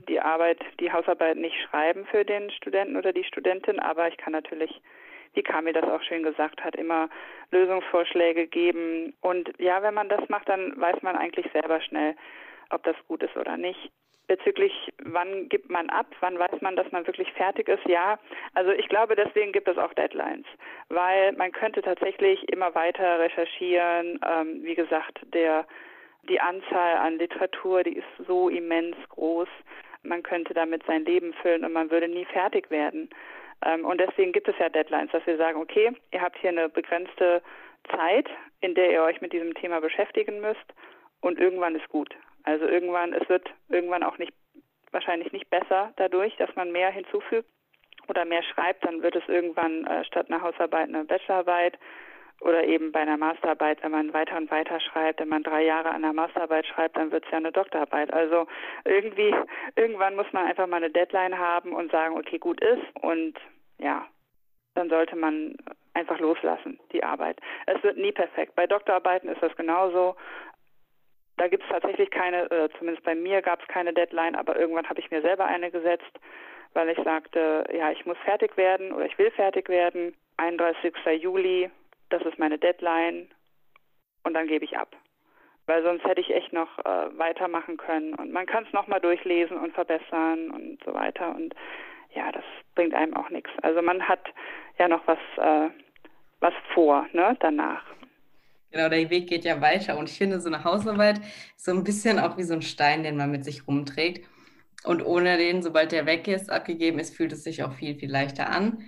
die Arbeit, die Hausarbeit nicht schreiben für den Studenten oder die Studentin, aber ich kann natürlich wie Kamil das auch schön gesagt hat, immer Lösungsvorschläge geben. Und ja, wenn man das macht, dann weiß man eigentlich selber schnell, ob das gut ist oder nicht. Bezüglich, wann gibt man ab, wann weiß man, dass man wirklich fertig ist, ja. Also ich glaube, deswegen gibt es auch Deadlines, weil man könnte tatsächlich immer weiter recherchieren. Ähm, wie gesagt, der, die Anzahl an Literatur, die ist so immens groß. Man könnte damit sein Leben füllen und man würde nie fertig werden. Ähm, und deswegen gibt es ja Deadlines, dass wir sagen, okay, ihr habt hier eine begrenzte Zeit, in der ihr euch mit diesem Thema beschäftigen müsst und irgendwann ist gut. Also irgendwann, es wird irgendwann auch nicht, wahrscheinlich nicht besser dadurch, dass man mehr hinzufügt, oder mehr schreibt, dann wird es irgendwann äh, statt einer Hausarbeit eine Bachelorarbeit oder eben bei einer Masterarbeit, wenn man weiter und weiter schreibt, wenn man drei Jahre an einer Masterarbeit schreibt, dann wird es ja eine Doktorarbeit. Also irgendwie, irgendwann muss man einfach mal eine Deadline haben und sagen, okay, gut ist und ja, dann sollte man einfach loslassen, die Arbeit. Es wird nie perfekt. Bei Doktorarbeiten ist das genauso. Da gibt es tatsächlich keine, äh, zumindest bei mir gab es keine Deadline, aber irgendwann habe ich mir selber eine gesetzt, weil ich sagte, ja, ich muss fertig werden oder ich will fertig werden. 31. Juli das ist meine Deadline und dann gebe ich ab. Weil sonst hätte ich echt noch äh, weitermachen können und man kann es nochmal durchlesen und verbessern und so weiter und ja, das bringt einem auch nichts. Also man hat ja noch was, äh, was vor, ne, danach. Genau, der Weg geht ja weiter und ich finde, so eine Hausarbeit so ein bisschen auch wie so ein Stein, den man mit sich rumträgt. Und ohne den, sobald der weg ist, abgegeben ist, fühlt es sich auch viel, viel leichter an.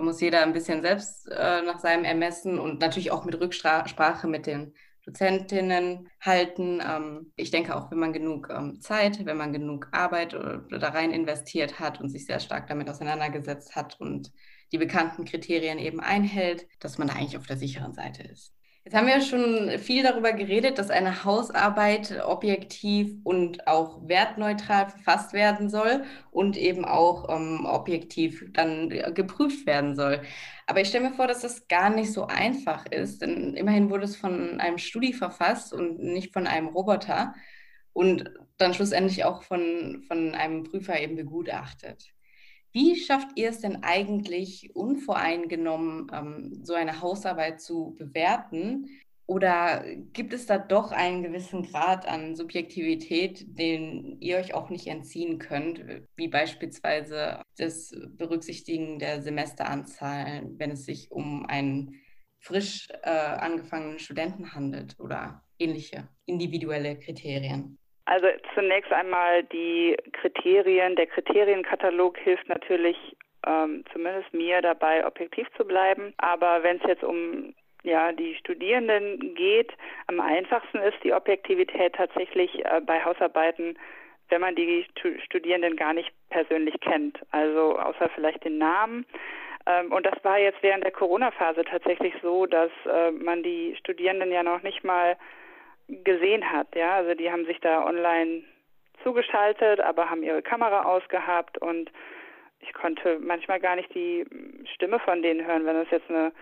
Da muss jeder ein bisschen selbst äh, nach seinem Ermessen und natürlich auch mit Rücksprache mit den Dozentinnen halten. Ähm, ich denke auch, wenn man genug ähm, Zeit, wenn man genug Arbeit oder da rein investiert hat und sich sehr stark damit auseinandergesetzt hat und die bekannten Kriterien eben einhält, dass man da eigentlich auf der sicheren Seite ist. Jetzt haben wir schon viel darüber geredet, dass eine Hausarbeit objektiv und auch wertneutral verfasst werden soll und eben auch ähm, objektiv dann geprüft werden soll. Aber ich stelle mir vor, dass das gar nicht so einfach ist, denn immerhin wurde es von einem Studi verfasst und nicht von einem Roboter und dann schlussendlich auch von, von einem Prüfer eben begutachtet. Wie schafft ihr es denn eigentlich unvoreingenommen, ähm, so eine Hausarbeit zu bewerten? Oder gibt es da doch einen gewissen Grad an Subjektivität, den ihr euch auch nicht entziehen könnt, wie beispielsweise das Berücksichtigen der Semesteranzahl, wenn es sich um einen frisch äh, angefangenen Studenten handelt oder ähnliche individuelle Kriterien? Also zunächst einmal die Kriterien. Der Kriterienkatalog hilft natürlich ähm, zumindest mir dabei, objektiv zu bleiben. Aber wenn es jetzt um ja, die Studierenden geht, am einfachsten ist die Objektivität tatsächlich äh, bei Hausarbeiten, wenn man die Studierenden gar nicht persönlich kennt. Also außer vielleicht den Namen. Ähm, und das war jetzt während der Corona-Phase tatsächlich so, dass äh, man die Studierenden ja noch nicht mal gesehen hat. Ja, also die haben sich da online zugeschaltet, aber haben ihre Kamera ausgehabt und ich konnte manchmal gar nicht die Stimme von denen hören, wenn das jetzt eine,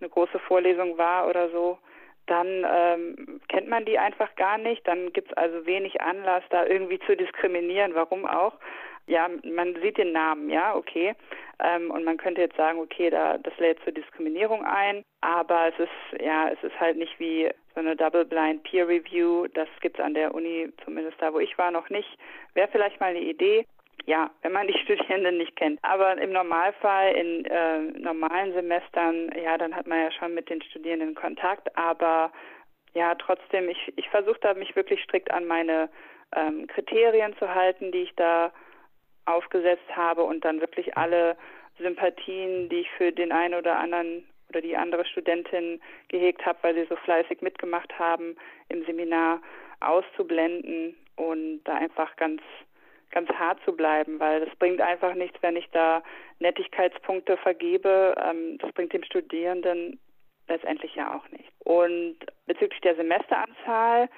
eine große Vorlesung war oder so. Dann ähm, kennt man die einfach gar nicht. Dann gibt es also wenig Anlass, da irgendwie zu diskriminieren. Warum auch? Ja, man sieht den Namen, ja, okay. Ähm, und man könnte jetzt sagen, okay, da das lädt zur Diskriminierung ein, aber es ist ja, es ist halt nicht wie so eine Double-Blind Peer Review. Das gibt es an der Uni, zumindest da, wo ich war, noch nicht. Wäre vielleicht mal eine Idee. Ja, wenn man die Studierenden nicht kennt. Aber im Normalfall, in äh, normalen Semestern, ja, dann hat man ja schon mit den Studierenden Kontakt. Aber ja, trotzdem, ich, ich versuche da mich wirklich strikt an meine ähm, Kriterien zu halten, die ich da aufgesetzt habe und dann wirklich alle Sympathien, die ich für den einen oder anderen oder die andere Studentin gehegt habe, weil sie so fleißig mitgemacht haben im Seminar, auszublenden und da einfach ganz ganz hart zu bleiben, weil das bringt einfach nichts, wenn ich da Nettigkeitspunkte vergebe. Ähm, das bringt dem Studierenden letztendlich ja auch nicht. Und bezüglich der Semesteranzahl,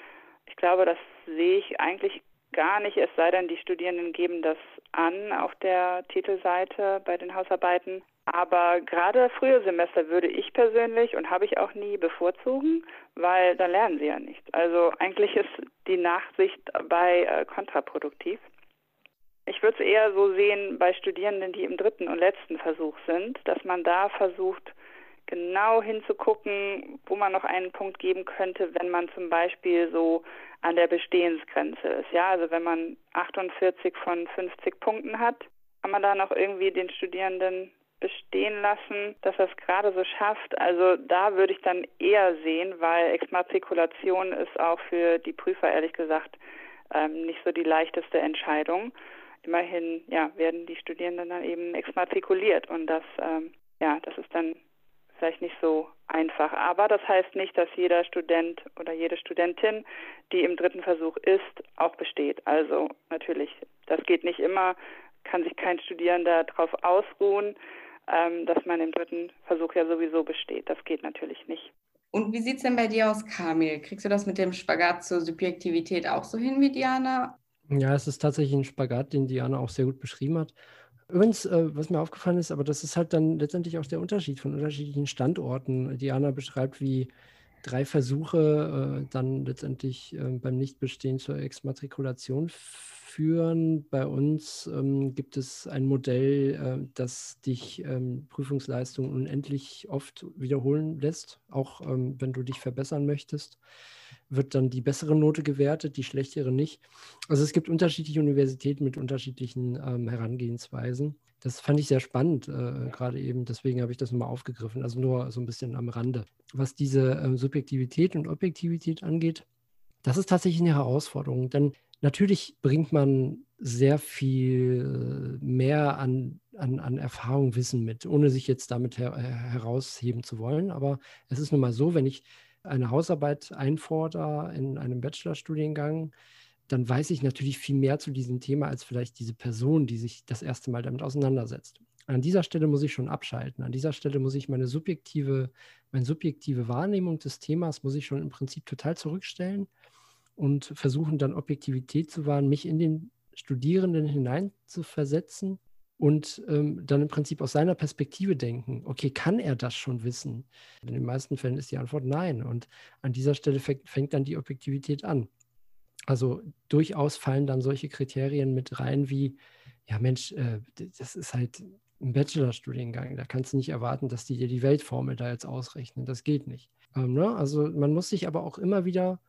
ich glaube, das sehe ich eigentlich gar nicht, es sei denn, die Studierenden geben das an auf der Titelseite bei den Hausarbeiten. Aber gerade frühe Semester würde ich persönlich und habe ich auch nie bevorzugen, weil da lernen sie ja nichts. Also eigentlich ist die Nachsicht bei äh, kontraproduktiv. Ich würde es eher so sehen bei Studierenden, die im dritten und letzten Versuch sind, dass man da versucht, genau hinzugucken, wo man noch einen Punkt geben könnte, wenn man zum Beispiel so an der Bestehensgrenze ist. Ja, also wenn man 48 von 50 Punkten hat, kann man da noch irgendwie den Studierenden bestehen lassen, dass er es gerade so schafft. Also da würde ich dann eher sehen, weil Exmatrikulation ist auch für die Prüfer ehrlich gesagt ähm, nicht so die leichteste Entscheidung. Immerhin ja, werden die Studierenden dann eben exmatrikuliert und das ähm, ja, das ist dann vielleicht nicht so einfach. Aber das heißt nicht, dass jeder Student oder jede Studentin, die im dritten Versuch ist, auch besteht. Also natürlich, das geht nicht immer. kann sich kein Studierender darauf ausruhen, ähm, dass man im dritten Versuch ja sowieso besteht. Das geht natürlich nicht. Und wie sieht es denn bei dir aus, Kamil? Kriegst du das mit dem Spagat zur Subjektivität auch so hin wie Diana? Ja, es ist tatsächlich ein Spagat, den Diana auch sehr gut beschrieben hat. Übrigens, äh, was mir aufgefallen ist, aber das ist halt dann letztendlich auch der Unterschied von unterschiedlichen Standorten. Diana beschreibt, wie drei Versuche äh, dann letztendlich äh, beim Nichtbestehen zur Exmatrikulation führen. Bei uns ähm, gibt es ein Modell, äh, das dich ähm, Prüfungsleistungen unendlich oft wiederholen lässt, auch ähm, wenn du dich verbessern möchtest wird dann die bessere Note gewertet, die schlechtere nicht. Also es gibt unterschiedliche Universitäten mit unterschiedlichen ähm, Herangehensweisen. Das fand ich sehr spannend, äh, gerade eben. Deswegen habe ich das nochmal aufgegriffen. Also nur so ein bisschen am Rande. Was diese äh, Subjektivität und Objektivität angeht, das ist tatsächlich eine Herausforderung. Denn natürlich bringt man sehr viel mehr an, an, an Erfahrung, Wissen mit, ohne sich jetzt damit her herausheben zu wollen. Aber es ist nun mal so, wenn ich eine Hausarbeit einfordere in einem Bachelorstudiengang, dann weiß ich natürlich viel mehr zu diesem Thema als vielleicht diese Person, die sich das erste Mal damit auseinandersetzt. An dieser Stelle muss ich schon abschalten. An dieser Stelle muss ich meine subjektive, meine subjektive Wahrnehmung des Themas muss ich schon im Prinzip total zurückstellen und versuchen dann Objektivität zu wahren, mich in den Studierenden hineinzuversetzen und ähm, dann im Prinzip aus seiner Perspektive denken, okay, kann er das schon wissen? In den meisten Fällen ist die Antwort nein. Und an dieser Stelle fängt dann die Objektivität an. Also durchaus fallen dann solche Kriterien mit rein wie, ja Mensch, äh, das ist halt ein Bachelorstudiengang, da kannst du nicht erwarten, dass die dir die Weltformel da jetzt ausrechnen. Das geht nicht. Ähm, ne? Also man muss sich aber auch immer wieder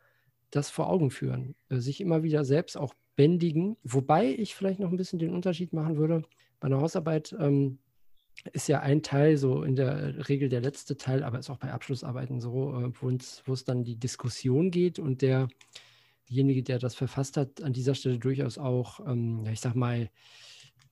das vor Augen führen, äh, sich immer wieder selbst auch bändigen, wobei ich vielleicht noch ein bisschen den Unterschied machen würde, bei einer Hausarbeit ähm, ist ja ein Teil so in der Regel der letzte Teil, aber ist auch bei Abschlussarbeiten so, äh, wo es dann die Diskussion geht und der derjenige, der das verfasst hat, an dieser Stelle durchaus auch, ähm, ja, ich sag mal,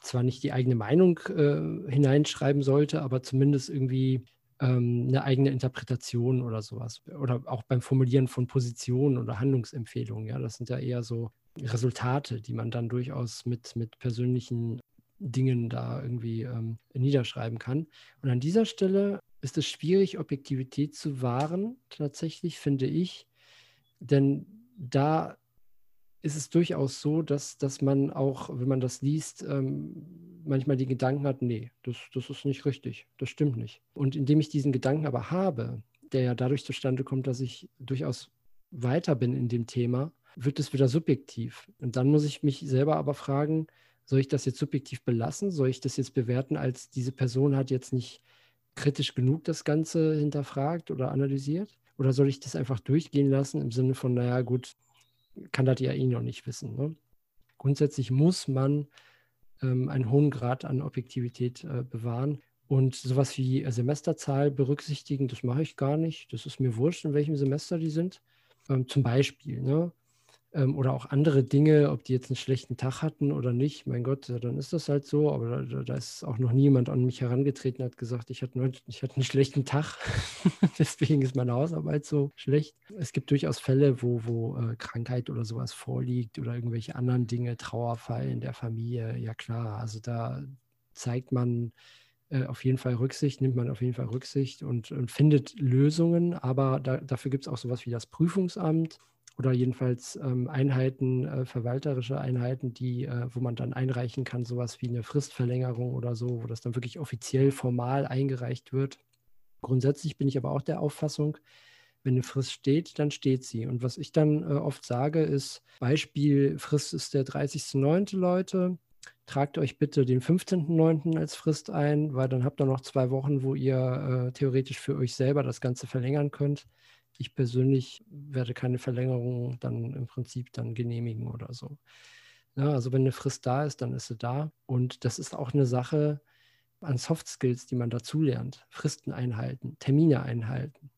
zwar nicht die eigene Meinung äh, hineinschreiben sollte, aber zumindest irgendwie ähm, eine eigene Interpretation oder sowas. Oder auch beim Formulieren von Positionen oder Handlungsempfehlungen. Ja, das sind ja eher so Resultate, die man dann durchaus mit, mit persönlichen Dingen da irgendwie ähm, niederschreiben kann. Und an dieser Stelle ist es schwierig, Objektivität zu wahren, tatsächlich, finde ich. Denn da ist es durchaus so, dass, dass man auch, wenn man das liest, ähm, manchmal die Gedanken hat, nee, das, das ist nicht richtig, das stimmt nicht. Und indem ich diesen Gedanken aber habe, der ja dadurch zustande kommt, dass ich durchaus weiter bin in dem Thema, wird es wieder subjektiv. Und dann muss ich mich selber aber fragen, soll ich das jetzt subjektiv belassen? Soll ich das jetzt bewerten, als diese Person hat jetzt nicht kritisch genug das Ganze hinterfragt oder analysiert? Oder soll ich das einfach durchgehen lassen im Sinne von, naja, gut, kann das ja eh noch nicht wissen. Ne? Grundsätzlich muss man ähm, einen hohen Grad an Objektivität äh, bewahren. Und sowas wie Semesterzahl berücksichtigen, das mache ich gar nicht. Das ist mir wurscht, in welchem Semester die sind. Ähm, zum Beispiel, ne? Ähm, oder auch andere Dinge, ob die jetzt einen schlechten Tag hatten oder nicht, mein Gott, dann ist das halt so, aber da, da ist auch noch niemand an mich herangetreten, hat gesagt, ich hatte, ich hatte einen schlechten Tag, deswegen ist meine Hausarbeit so schlecht. Es gibt durchaus Fälle, wo, wo äh, Krankheit oder sowas vorliegt oder irgendwelche anderen Dinge, Trauerfall in der Familie, ja klar, also da zeigt man, äh, auf jeden Fall Rücksicht, nimmt man auf jeden Fall Rücksicht und, und findet Lösungen. Aber da, dafür gibt es auch sowas wie das Prüfungsamt oder jedenfalls ähm, Einheiten, äh, verwalterische Einheiten, die, äh, wo man dann einreichen kann, sowas wie eine Fristverlängerung oder so, wo das dann wirklich offiziell formal eingereicht wird. Grundsätzlich bin ich aber auch der Auffassung, wenn eine Frist steht, dann steht sie. Und was ich dann äh, oft sage, ist, Beispiel, Frist ist der 30.09. Leute, tragt euch bitte den 15.09. als Frist ein, weil dann habt ihr noch zwei Wochen, wo ihr äh, theoretisch für euch selber das Ganze verlängern könnt ich persönlich werde keine Verlängerung dann im Prinzip dann genehmigen oder so. Ja, also wenn eine Frist da ist, dann ist sie da. Und das ist auch eine Sache an Soft Skills, die man dazu lernt. Fristen einhalten, Termine einhalten,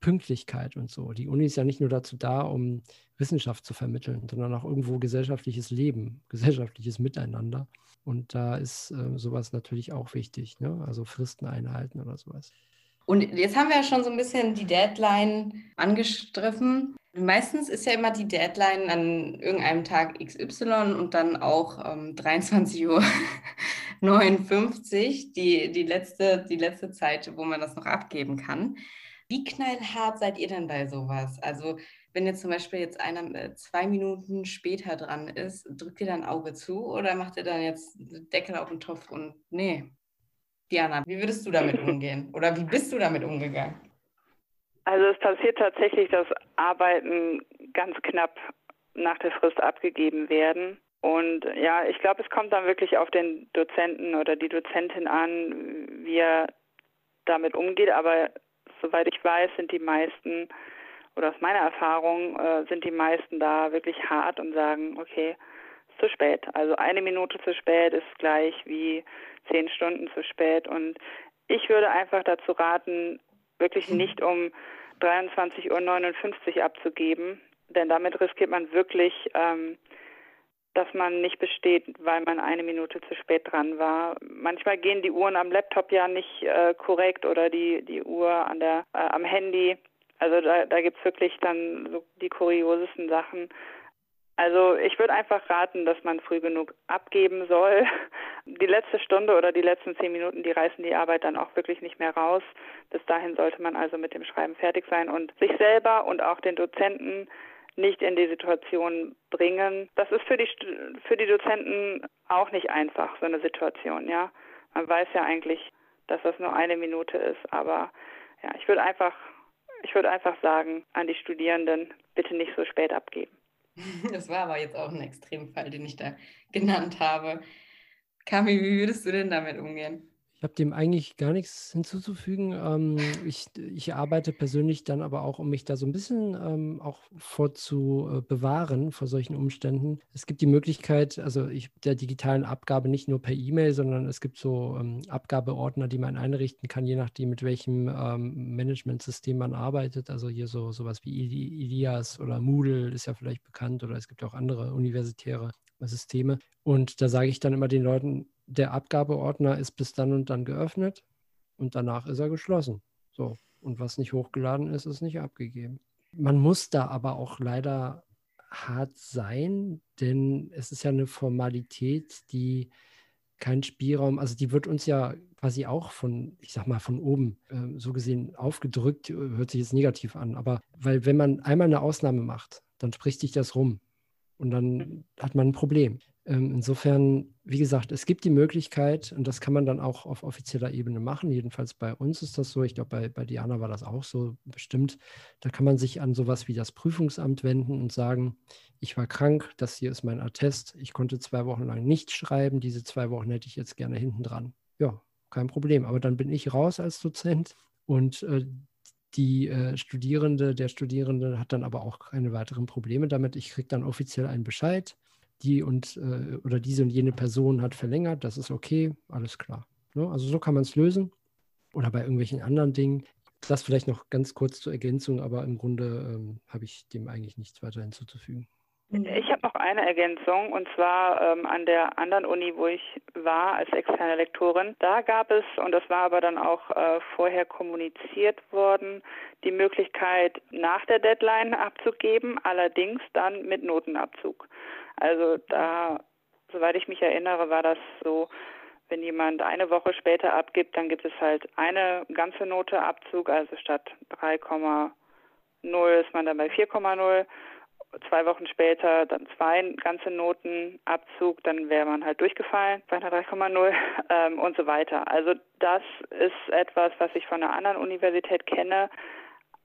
Pünktlichkeit und so. Die Uni ist ja nicht nur dazu da, um Wissenschaft zu vermitteln, sondern auch irgendwo gesellschaftliches Leben, gesellschaftliches Miteinander. Und da ist äh, sowas natürlich auch wichtig, ne? also Fristen einhalten oder sowas. Und jetzt haben wir ja schon so ein bisschen die Deadline angestriffen. Meistens ist ja immer die Deadline an irgendeinem Tag XY und dann auch ähm, 23.59 Uhr die, die, letzte, die letzte Zeit, wo man das noch abgeben kann. Wie knallhart seid ihr denn bei sowas? Also wenn jetzt zum Beispiel jetzt einer äh, zwei Minuten später dran ist, drückt ihr dann Auge zu oder macht ihr dann jetzt Deckel auf den Topf und nee? Diana, wie würdest du damit umgehen? Oder wie bist du damit umgegangen? Also es passiert tatsächlich, dass Arbeiten ganz knapp nach der Frist abgegeben werden. Und ja, ich glaube, es kommt dann wirklich auf den Dozenten oder die Dozentin an, wie er damit umgeht. Aber soweit ich weiß, sind die meisten, oder aus meiner Erfahrung, äh, sind die meisten da wirklich hart und sagen, okay, zu spät. Also eine Minute zu spät ist gleich wie zehn Stunden zu spät. Und ich würde einfach dazu raten, wirklich hm. nicht um 23.59 Uhr abzugeben, denn damit riskiert man wirklich, ähm, dass man nicht besteht, weil man eine Minute zu spät dran war. Manchmal gehen die Uhren am Laptop ja nicht äh, korrekt oder die, die Uhr an der, äh, am Handy. Also da, da gibt es wirklich dann so die kuriosesten Sachen. Also ich würde einfach raten, dass man früh genug abgeben soll. Die letzte Stunde oder die letzten zehn Minuten, die reißen die Arbeit dann auch wirklich nicht mehr raus. Bis dahin sollte man also mit dem Schreiben fertig sein und sich selber und auch den Dozenten nicht in die Situation bringen. Das ist für die für die Dozenten auch nicht einfach so eine Situation, ja. Man weiß ja eigentlich, dass das nur eine Minute ist, aber ja, ich würde einfach ich würde einfach sagen an die Studierenden, bitte nicht so spät abgeben. Das war aber jetzt auch ein Extremfall, den ich da genannt habe. Kami, wie würdest du denn damit umgehen? Ich habe dem eigentlich gar nichts hinzuzufügen. Ähm, ich, ich arbeite persönlich dann aber auch, um mich da so ein bisschen ähm, auch vor zu äh, vor solchen Umständen. Es gibt die Möglichkeit, also ich, der digitalen Abgabe nicht nur per E-Mail, sondern es gibt so ähm, Abgabeordner, die man einrichten kann, je nachdem, mit welchem ähm, Managementsystem man arbeitet. Also hier so sowas wie Ilias oder Moodle ist ja vielleicht bekannt oder es gibt auch andere universitäre Systeme. Und da sage ich dann immer den Leuten, der Abgabeordner ist bis dann und dann geöffnet und danach ist er geschlossen. So. Und was nicht hochgeladen ist, ist nicht abgegeben. Man muss da aber auch leider hart sein, denn es ist ja eine Formalität, die keinen Spielraum, also die wird uns ja quasi auch von, ich sag mal, von oben äh, so gesehen aufgedrückt, hört sich jetzt negativ an, aber weil wenn man einmal eine Ausnahme macht, dann spricht sich das rum und dann hat man ein Problem. Ähm, insofern, wie gesagt, es gibt die Möglichkeit, und das kann man dann auch auf offizieller Ebene machen. Jedenfalls bei uns ist das so. Ich glaube, bei, bei Diana war das auch so bestimmt. Da kann man sich an sowas wie das Prüfungsamt wenden und sagen, ich war krank, das hier ist mein Attest, ich konnte zwei Wochen lang nicht schreiben, diese zwei Wochen hätte ich jetzt gerne hinten dran. Ja, kein Problem. Aber dann bin ich raus als Dozent und äh, die äh, Studierende, der Studierende hat dann aber auch keine weiteren Probleme damit. Ich kriege dann offiziell einen Bescheid die und äh, oder diese und jene Person hat verlängert, das ist okay, alles klar. Ne? Also so kann man es lösen. Oder bei irgendwelchen anderen Dingen. Das vielleicht noch ganz kurz zur Ergänzung, aber im Grunde ähm, habe ich dem eigentlich nichts weiter hinzuzufügen. Ich habe noch eine Ergänzung und zwar ähm, an der anderen Uni, wo ich war als externe Lektorin. Da gab es, und das war aber dann auch äh, vorher kommuniziert worden, die Möglichkeit, nach der Deadline abzugeben, allerdings dann mit Notenabzug. Also da, soweit ich mich erinnere, war das so, wenn jemand eine Woche später abgibt, dann gibt es halt eine ganze Note Abzug, also statt 3,0 ist man dann bei 4,0 zwei Wochen später dann zwei ganze Noten Abzug, dann wäre man halt durchgefallen bei einer 3,0 ähm, und so weiter. Also das ist etwas, was ich von einer anderen Universität kenne,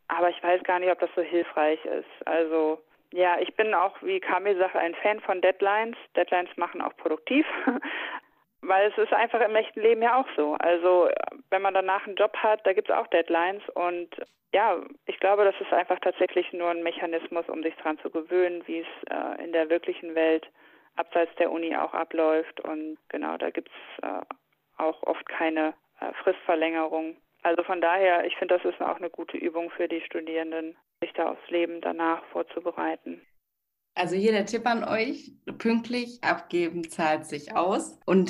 aber ich weiß gar nicht, ob das so hilfreich ist. Also ja, ich bin auch, wie Kamil sagt, ein Fan von Deadlines. Deadlines machen auch produktiv. Weil es ist einfach im echten Leben ja auch so. Also wenn man danach einen Job hat, da gibt es auch Deadlines und ja, ich glaube, das ist einfach tatsächlich nur ein Mechanismus, um sich daran zu gewöhnen, wie es äh, in der wirklichen Welt abseits der Uni auch abläuft. Und genau, da gibt es äh, auch oft keine äh, Fristverlängerung. Also von daher, ich finde, das ist auch eine gute Übung für die Studierenden, sich da aufs Leben danach vorzubereiten. Also hier der Tipp an euch, pünktlich abgeben zahlt sich aus. Und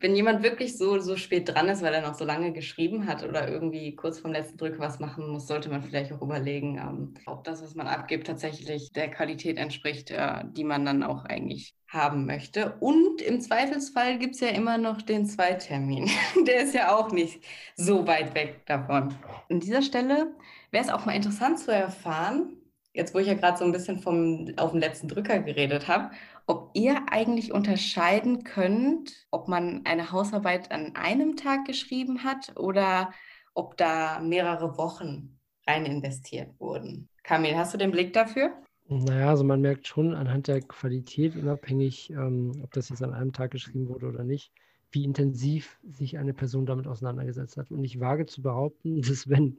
wenn jemand wirklich so, so spät dran ist, weil er noch so lange geschrieben hat oder irgendwie kurz vorm letzten Drück was machen muss, sollte man vielleicht auch überlegen, ähm, ob das, was man abgibt, tatsächlich der Qualität entspricht, äh, die man dann auch eigentlich haben möchte. Und im Zweifelsfall gibt es ja immer noch den Zweitermin. Der ist ja auch nicht so weit weg davon. An dieser Stelle wäre es auch mal interessant zu erfahren, jetzt wo ich ja gerade so ein bisschen vom, auf den letzten Drücker geredet habe, ob ihr eigentlich unterscheiden könnt, ob man eine Hausarbeit an einem Tag geschrieben hat oder ob da mehrere Wochen rein investiert wurden. Kamil, hast du den Blick dafür? Naja, also man merkt schon anhand der Qualität, unabhängig, ähm, ob das jetzt an einem Tag geschrieben wurde oder nicht, wie intensiv sich eine Person damit auseinandergesetzt hat. Und ich wage zu behaupten, dass wenn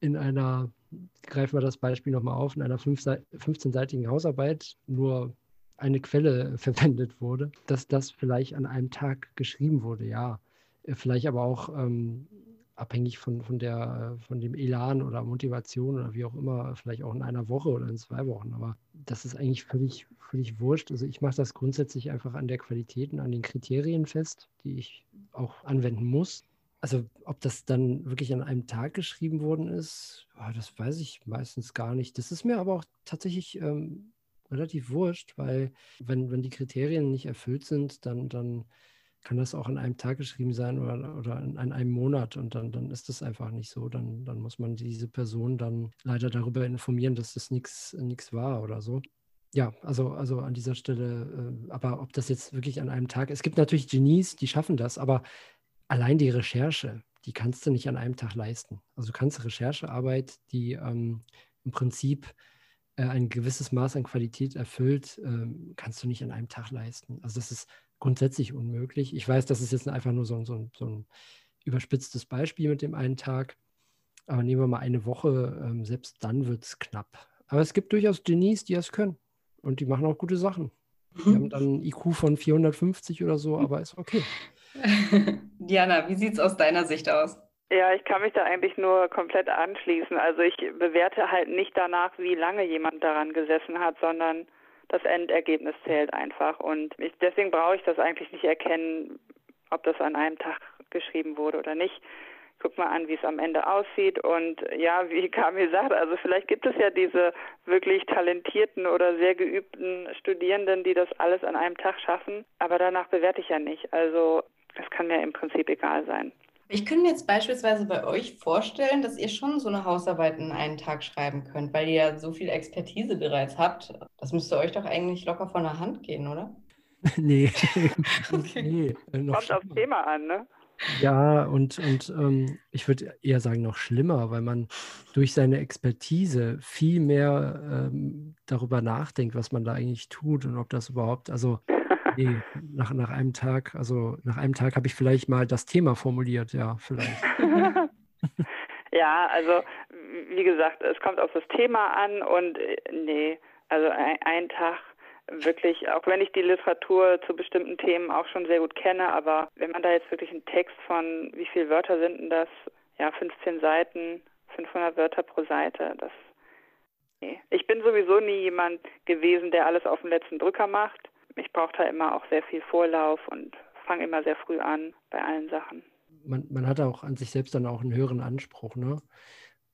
in einer, greifen wir das Beispiel nochmal auf, in einer 15-seitigen Hausarbeit nur eine Quelle verwendet wurde, dass das vielleicht an einem Tag geschrieben wurde, ja. Äh, vielleicht aber auch ähm, abhängig von, von, der, von dem Elan oder Motivation oder wie auch immer, vielleicht auch in einer Woche oder in zwei Wochen. Aber das ist eigentlich völlig, völlig wurscht. Also ich mache das grundsätzlich einfach an der Qualität und an den Kriterien fest, die ich auch anwenden muss. Also ob das dann wirklich an einem Tag geschrieben worden ist, das weiß ich meistens gar nicht. Das ist mir aber auch tatsächlich ähm, relativ wurscht, weil wenn, wenn die Kriterien nicht erfüllt sind, dann, dann kann das auch an einem Tag geschrieben sein oder, oder in, in einem Monat und dann, dann ist das einfach nicht so. Dann, dann muss man diese Person dann leider darüber informieren, dass das nichts war oder so. Ja, also, also an dieser Stelle, äh, aber ob das jetzt wirklich an einem Tag, es gibt natürlich Genies, die schaffen das, aber allein die Recherche, die kannst du nicht an einem Tag leisten. Also du kannst Recherchearbeit, die ähm, im Prinzip äh, ein gewisses Maß an Qualität erfüllt, äh, kannst du nicht an einem Tag leisten. Also das ist grundsätzlich unmöglich. Ich weiß, das ist jetzt einfach nur so, so, so ein überspitztes Beispiel mit dem einen Tag. Aber nehmen wir mal eine Woche, ähm, selbst dann wird es knapp. Aber es gibt durchaus Genies, die es können. Und die machen auch gute Sachen. Die haben dann einen IQ von 450 oder so, aber ist okay. Diana, wie sieht es aus deiner Sicht aus? Ja, ich kann mich da eigentlich nur komplett anschließen. Also ich bewerte halt nicht danach, wie lange jemand daran gesessen hat, sondern das Endergebnis zählt einfach. Und ich, deswegen brauche ich das eigentlich nicht erkennen, ob das an einem Tag geschrieben wurde oder nicht. Guck mal an, wie es am Ende aussieht. Und ja, wie Kamil sagt, also vielleicht gibt es ja diese wirklich talentierten oder sehr geübten Studierenden, die das alles an einem Tag schaffen. Aber danach bewerte ich ja nicht. Also das kann mir im Prinzip egal sein. Ich könnte mir jetzt beispielsweise bei euch vorstellen, dass ihr schon so eine Hausarbeit in einen Tag schreiben könnt, weil ihr ja so viel Expertise bereits habt. Das müsste euch doch eigentlich locker von der Hand gehen, oder? nee. okay. nee Kommt aufs Thema an, ne? Ja, und, und ähm, ich würde eher sagen, noch schlimmer, weil man durch seine Expertise viel mehr ähm, darüber nachdenkt, was man da eigentlich tut und ob das überhaupt, also Nee, nach, nach einem Tag, also nach einem Tag habe ich vielleicht mal das Thema formuliert, ja, vielleicht. ja, also wie gesagt, es kommt auf das Thema an und äh, nee, also ein, ein Tag wirklich, auch wenn ich die Literatur zu bestimmten Themen auch schon sehr gut kenne, aber wenn man da jetzt wirklich einen Text von, wie viele Wörter sind denn das? Ja, 15 Seiten, 500 Wörter pro Seite, das Nee. Ich bin sowieso nie jemand gewesen, der alles auf den letzten Drücker macht ich brauche da immer auch sehr viel Vorlauf und fange immer sehr früh an bei allen Sachen. Man, man hat auch an sich selbst dann auch einen höheren Anspruch, ne?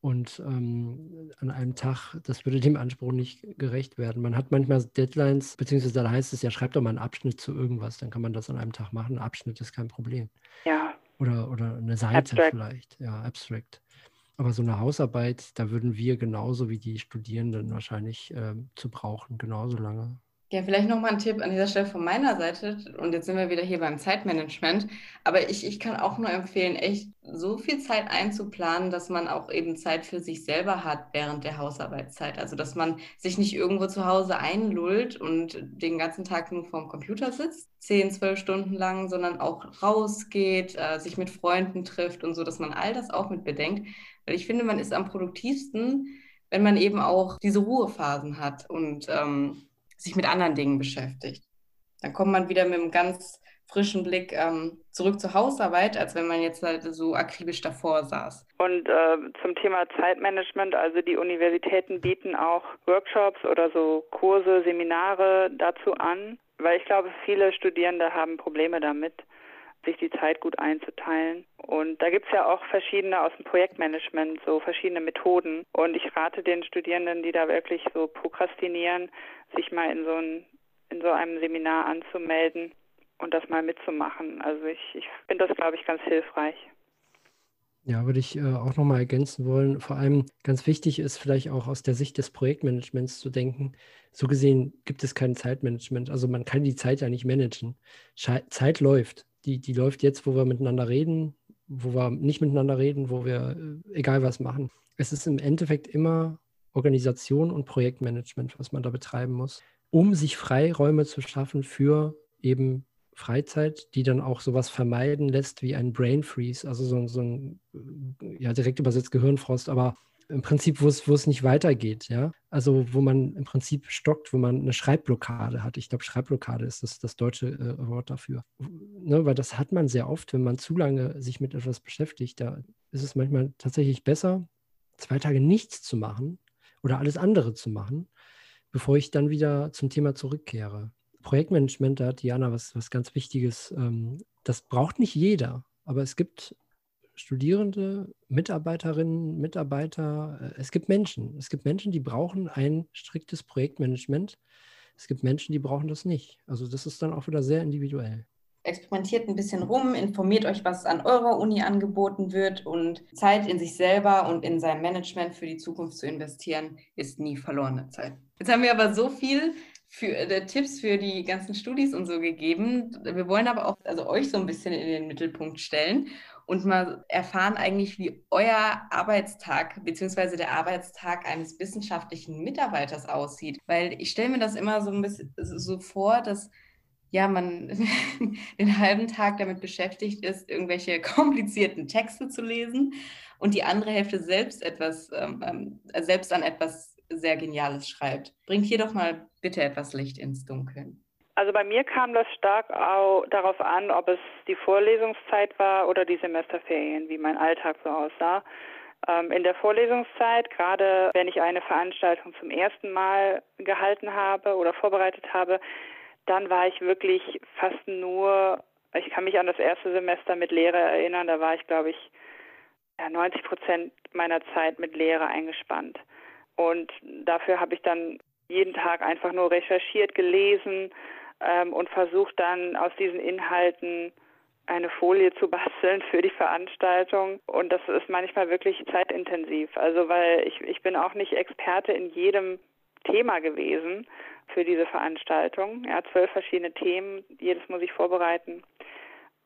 Und ähm, an einem Tag, das würde dem Anspruch nicht gerecht werden. Man hat manchmal Deadlines, beziehungsweise da heißt es ja, schreibt doch mal einen Abschnitt zu irgendwas, dann kann man das an einem Tag machen. Ein Abschnitt ist kein Problem. Ja. Oder, oder eine Seite Abstract. vielleicht. Ja, abstract. Aber so eine Hausarbeit, da würden wir genauso wie die Studierenden wahrscheinlich äh, zu brauchen, genauso lange. Ja, vielleicht nochmal ein Tipp an dieser Stelle von meiner Seite. Und jetzt sind wir wieder hier beim Zeitmanagement. Aber ich, ich kann auch nur empfehlen, echt so viel Zeit einzuplanen, dass man auch eben Zeit für sich selber hat während der Hausarbeitszeit. Also, dass man sich nicht irgendwo zu Hause einlullt und den ganzen Tag nur vorm Computer sitzt, zehn, zwölf Stunden lang, sondern auch rausgeht, äh, sich mit Freunden trifft und so, dass man all das auch mit bedenkt. Weil ich finde, man ist am produktivsten, wenn man eben auch diese Ruhephasen hat und ähm, sich mit anderen Dingen beschäftigt. Dann kommt man wieder mit einem ganz frischen Blick ähm, zurück zur Hausarbeit, als wenn man jetzt halt so akribisch davor saß. Und äh, zum Thema Zeitmanagement, also die Universitäten bieten auch Workshops oder so Kurse, Seminare dazu an, weil ich glaube, viele Studierende haben Probleme damit sich die Zeit gut einzuteilen. Und da gibt es ja auch verschiedene aus dem Projektmanagement, so verschiedene Methoden. Und ich rate den Studierenden, die da wirklich so prokrastinieren, sich mal in so, ein, in so einem Seminar anzumelden und das mal mitzumachen. Also ich, ich finde das, glaube ich, ganz hilfreich. Ja, würde ich äh, auch nochmal ergänzen wollen. Vor allem ganz wichtig ist vielleicht auch aus der Sicht des Projektmanagements zu denken. So gesehen gibt es kein Zeitmanagement. Also man kann die Zeit ja nicht managen. Sche Zeit läuft. Die, die läuft jetzt, wo wir miteinander reden, wo wir nicht miteinander reden, wo wir äh, egal was machen. Es ist im Endeffekt immer Organisation und Projektmanagement, was man da betreiben muss, um sich Freiräume zu schaffen für eben Freizeit, die dann auch sowas vermeiden lässt wie ein Brain Freeze, also so, so ein, ja, direkt übersetzt Gehirnfrost, aber im Prinzip, wo es, wo es nicht weitergeht, ja. Also wo man im Prinzip stockt, wo man eine Schreibblockade hat. Ich glaube, Schreibblockade ist das, das deutsche äh, Wort dafür. Ne, weil das hat man sehr oft, wenn man zu lange sich mit etwas beschäftigt. Da ist es manchmal tatsächlich besser, zwei Tage nichts zu machen oder alles andere zu machen, bevor ich dann wieder zum Thema zurückkehre. Projektmanagement, da hat Diana was, was ganz Wichtiges. Ähm, das braucht nicht jeder, aber es gibt Studierende, Mitarbeiterinnen, Mitarbeiter, äh, es gibt Menschen. Es gibt Menschen, die brauchen ein striktes Projektmanagement. Es gibt Menschen, die brauchen das nicht. Also das ist dann auch wieder sehr individuell. Experimentiert ein bisschen rum, informiert euch, was an eurer Uni angeboten wird und Zeit in sich selber und in sein Management für die Zukunft zu investieren, ist nie verlorene Zeit. Jetzt haben wir aber so viel für, äh, Tipps für die ganzen Studis und so gegeben. Wir wollen aber auch also euch so ein bisschen in den Mittelpunkt stellen und mal erfahren eigentlich, wie euer Arbeitstag bzw. der Arbeitstag eines wissenschaftlichen Mitarbeiters aussieht. Weil ich stelle mir das immer so ein bisschen so vor, dass ja, man den halben Tag damit beschäftigt ist, irgendwelche komplizierten Texte zu lesen und die andere Hälfte selbst etwas, ähm, ähm selbst an etwas sehr Geniales schreibt. Bringt hier doch mal bitte etwas Licht ins Dunkeln. Also bei mir kam das stark darauf an, ob es die Vorlesungszeit war oder die Semesterferien, wie mein Alltag so aussah. Ähm, in der Vorlesungszeit, gerade wenn ich eine Veranstaltung zum ersten Mal gehalten habe oder vorbereitet habe, dann war ich wirklich fast nur, ich kann mich an das erste Semester mit Lehre erinnern, da war ich, glaube ich, 90 Prozent meiner Zeit mit Lehre eingespannt. Und dafür habe ich dann jeden Tag einfach nur recherchiert, gelesen ähm, und versucht dann aus diesen Inhalten eine Folie zu basteln für die Veranstaltung. Und das ist manchmal wirklich zeitintensiv. Also weil ich, ich bin auch nicht Experte in jedem Thema gewesen für diese Veranstaltung. Ja, zwölf verschiedene Themen, jedes muss ich vorbereiten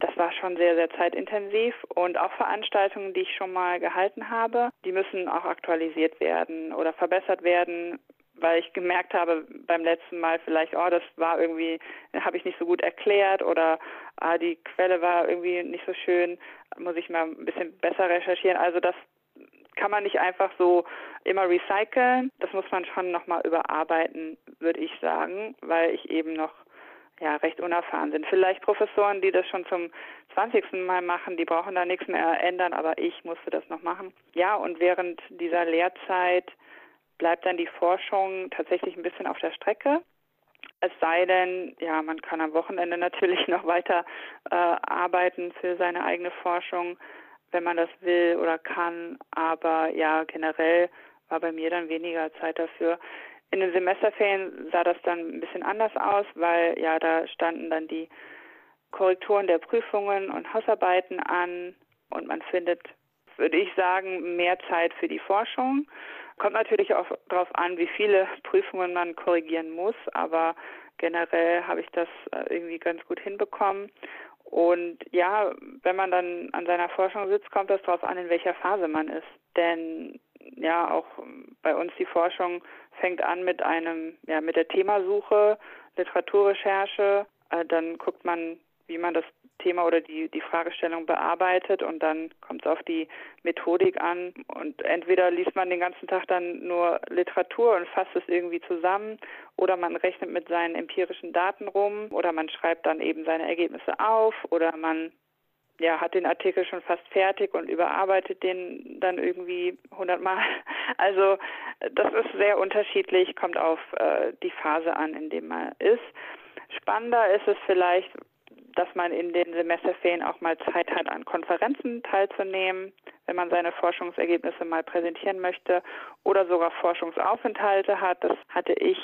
das war schon sehr, sehr zeitintensiv und auch Veranstaltungen, die ich schon mal gehalten habe, die müssen auch aktualisiert werden oder verbessert werden, weil ich gemerkt habe beim letzten Mal vielleicht, oh, das war irgendwie, habe ich nicht so gut erklärt oder ah, die Quelle war irgendwie nicht so schön, muss ich mal ein bisschen besser recherchieren. Also das kann man nicht einfach so immer recyceln. Das muss man schon nochmal überarbeiten, würde ich sagen, weil ich eben noch ja, recht unerfahren sind. Vielleicht Professoren, die das schon zum 20. Mal machen, die brauchen da nichts mehr ändern, aber ich musste das noch machen. Ja, und während dieser Lehrzeit bleibt dann die Forschung tatsächlich ein bisschen auf der Strecke. Es sei denn, ja, man kann am Wochenende natürlich noch weiter äh, arbeiten für seine eigene Forschung, wenn man das will oder kann. Aber ja, generell war bei mir dann weniger Zeit dafür. In den Semesterferien sah das dann ein bisschen anders aus, weil ja da standen dann die Korrekturen der Prüfungen und Hausarbeiten an und man findet, würde ich sagen, mehr Zeit für die Forschung. Kommt natürlich auch darauf an, wie viele Prüfungen man korrigieren muss, aber generell habe ich das äh, irgendwie ganz gut hinbekommen. Und ja, wenn man dann an seiner Forschung sitzt, kommt das darauf an, in welcher Phase man ist. Denn ja, auch bei uns die Forschung fängt an mit einem, ja, mit der Themasuche, Literaturrecherche. Äh, dann guckt man, wie man das Thema oder die, die Fragestellung bearbeitet und dann kommt es auf die Methodik an und entweder liest man den ganzen Tag dann nur Literatur und fasst es irgendwie zusammen oder man rechnet mit seinen empirischen Daten rum oder man schreibt dann eben seine Ergebnisse auf oder man ja, hat den Artikel schon fast fertig und überarbeitet den dann irgendwie hundertmal. Also das ist sehr unterschiedlich, kommt auf äh, die Phase an, in dem man ist. Spannender ist es vielleicht, dass man in den Semesterferien auch mal Zeit hat, an Konferenzen teilzunehmen, wenn man seine Forschungsergebnisse mal präsentieren möchte oder sogar Forschungsaufenthalte hat. Das hatte ich,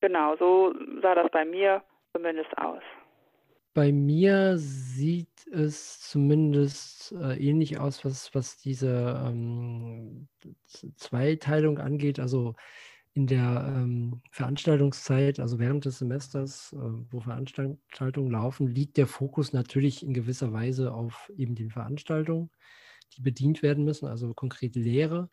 genau, so sah das bei mir zumindest aus. Bei mir sieht es zumindest äh, ähnlich aus, was, was diese ähm, Zweiteilung angeht. Also in der ähm, Veranstaltungszeit, also während des Semesters, äh, wo Veranstaltungen laufen, liegt der Fokus natürlich in gewisser Weise auf eben den Veranstaltungen, die bedient werden müssen, also konkret Lehre.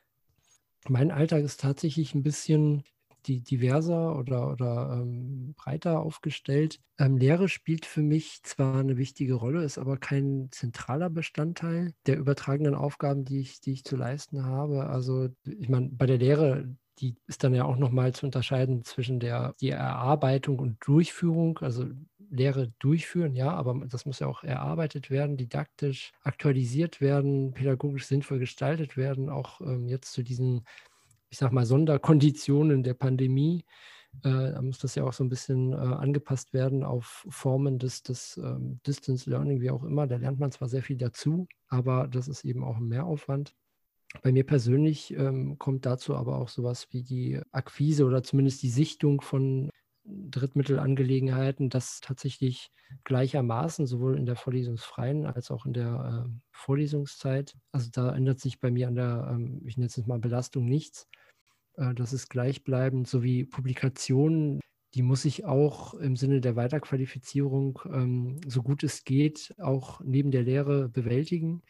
Mein Alltag ist tatsächlich ein bisschen die, diverser oder, oder ähm, breiter aufgestellt. Ähm, Lehre spielt für mich zwar eine wichtige Rolle, ist aber kein zentraler Bestandteil der übertragenen Aufgaben, die ich, die ich zu leisten habe. Also ich meine, bei der Lehre die ist dann ja auch nochmal zu unterscheiden zwischen der die Erarbeitung und Durchführung, also Lehre durchführen, ja, aber das muss ja auch erarbeitet werden, didaktisch aktualisiert werden, pädagogisch sinnvoll gestaltet werden, auch ähm, jetzt zu diesen, ich sag mal, Sonderkonditionen der Pandemie. Äh, da muss das ja auch so ein bisschen äh, angepasst werden auf Formen des, des ähm, Distance Learning, wie auch immer. Da lernt man zwar sehr viel dazu, aber das ist eben auch ein Mehraufwand. Bei mir persönlich ähm, kommt dazu aber auch sowas wie die Akquise oder zumindest die Sichtung von Drittmittelangelegenheiten, das tatsächlich gleichermaßen sowohl in der vorlesungsfreien als auch in der äh, Vorlesungszeit. Also da ändert sich bei mir an der, ähm, ich nenne es mal Belastung nichts. Äh, das ist gleichbleibend, sowie Publikationen, die muss ich auch im Sinne der Weiterqualifizierung, ähm, so gut es geht, auch neben der Lehre bewältigen.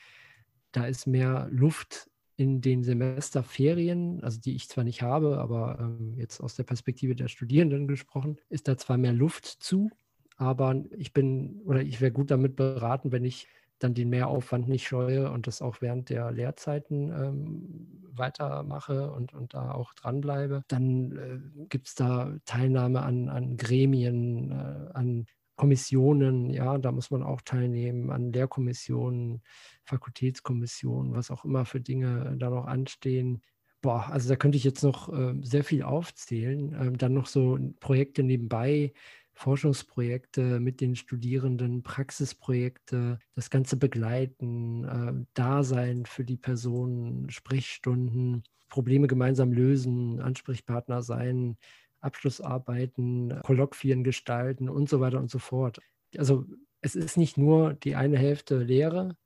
Da ist mehr Luft in den Semesterferien, also die ich zwar nicht habe, aber ähm, jetzt aus der Perspektive der Studierenden gesprochen, ist da zwar mehr Luft zu, aber ich bin oder ich wäre gut damit beraten, wenn ich dann den Mehraufwand nicht scheue und das auch während der Lehrzeiten ähm, weitermache und, und da auch dranbleibe. Dann äh, gibt es da Teilnahme an, an Gremien, äh, an Kommissionen, ja, da muss man auch teilnehmen, an Lehrkommissionen, Fakultätskommissionen, was auch immer für Dinge da noch anstehen. Boah, also da könnte ich jetzt noch äh, sehr viel aufzählen. Ähm, dann noch so Projekte nebenbei, Forschungsprojekte mit den Studierenden, Praxisprojekte, das Ganze begleiten, äh, Dasein für die Personen, Sprechstunden, Probleme gemeinsam lösen, Ansprechpartner sein, Abschlussarbeiten, Kolloquien gestalten und so weiter und so fort. Also es ist nicht nur die eine Hälfte Lehre,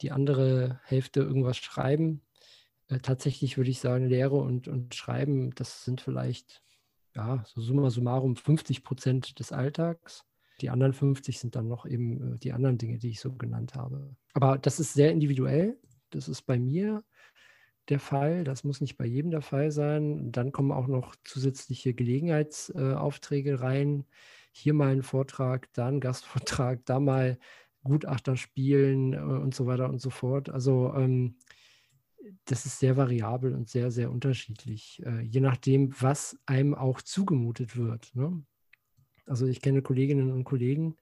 die andere Hälfte irgendwas schreiben. Äh, tatsächlich würde ich sagen, Lehre und, und Schreiben, das sind vielleicht, ja, so summa summarum 50 Prozent des Alltags. Die anderen 50 sind dann noch eben äh, die anderen Dinge, die ich so genannt habe. Aber das ist sehr individuell. Das ist bei mir der Fall. Das muss nicht bei jedem der Fall sein. Dann kommen auch noch zusätzliche Gelegenheitsaufträge äh, rein. Hier mal ein Vortrag, da ein Gastvortrag, da mal Gutachter spielen äh, und so weiter und so fort. Also ähm, das ist sehr variabel und sehr, sehr unterschiedlich, äh, je nachdem, was einem auch zugemutet wird. Ne? Also ich kenne Kolleginnen und Kollegen,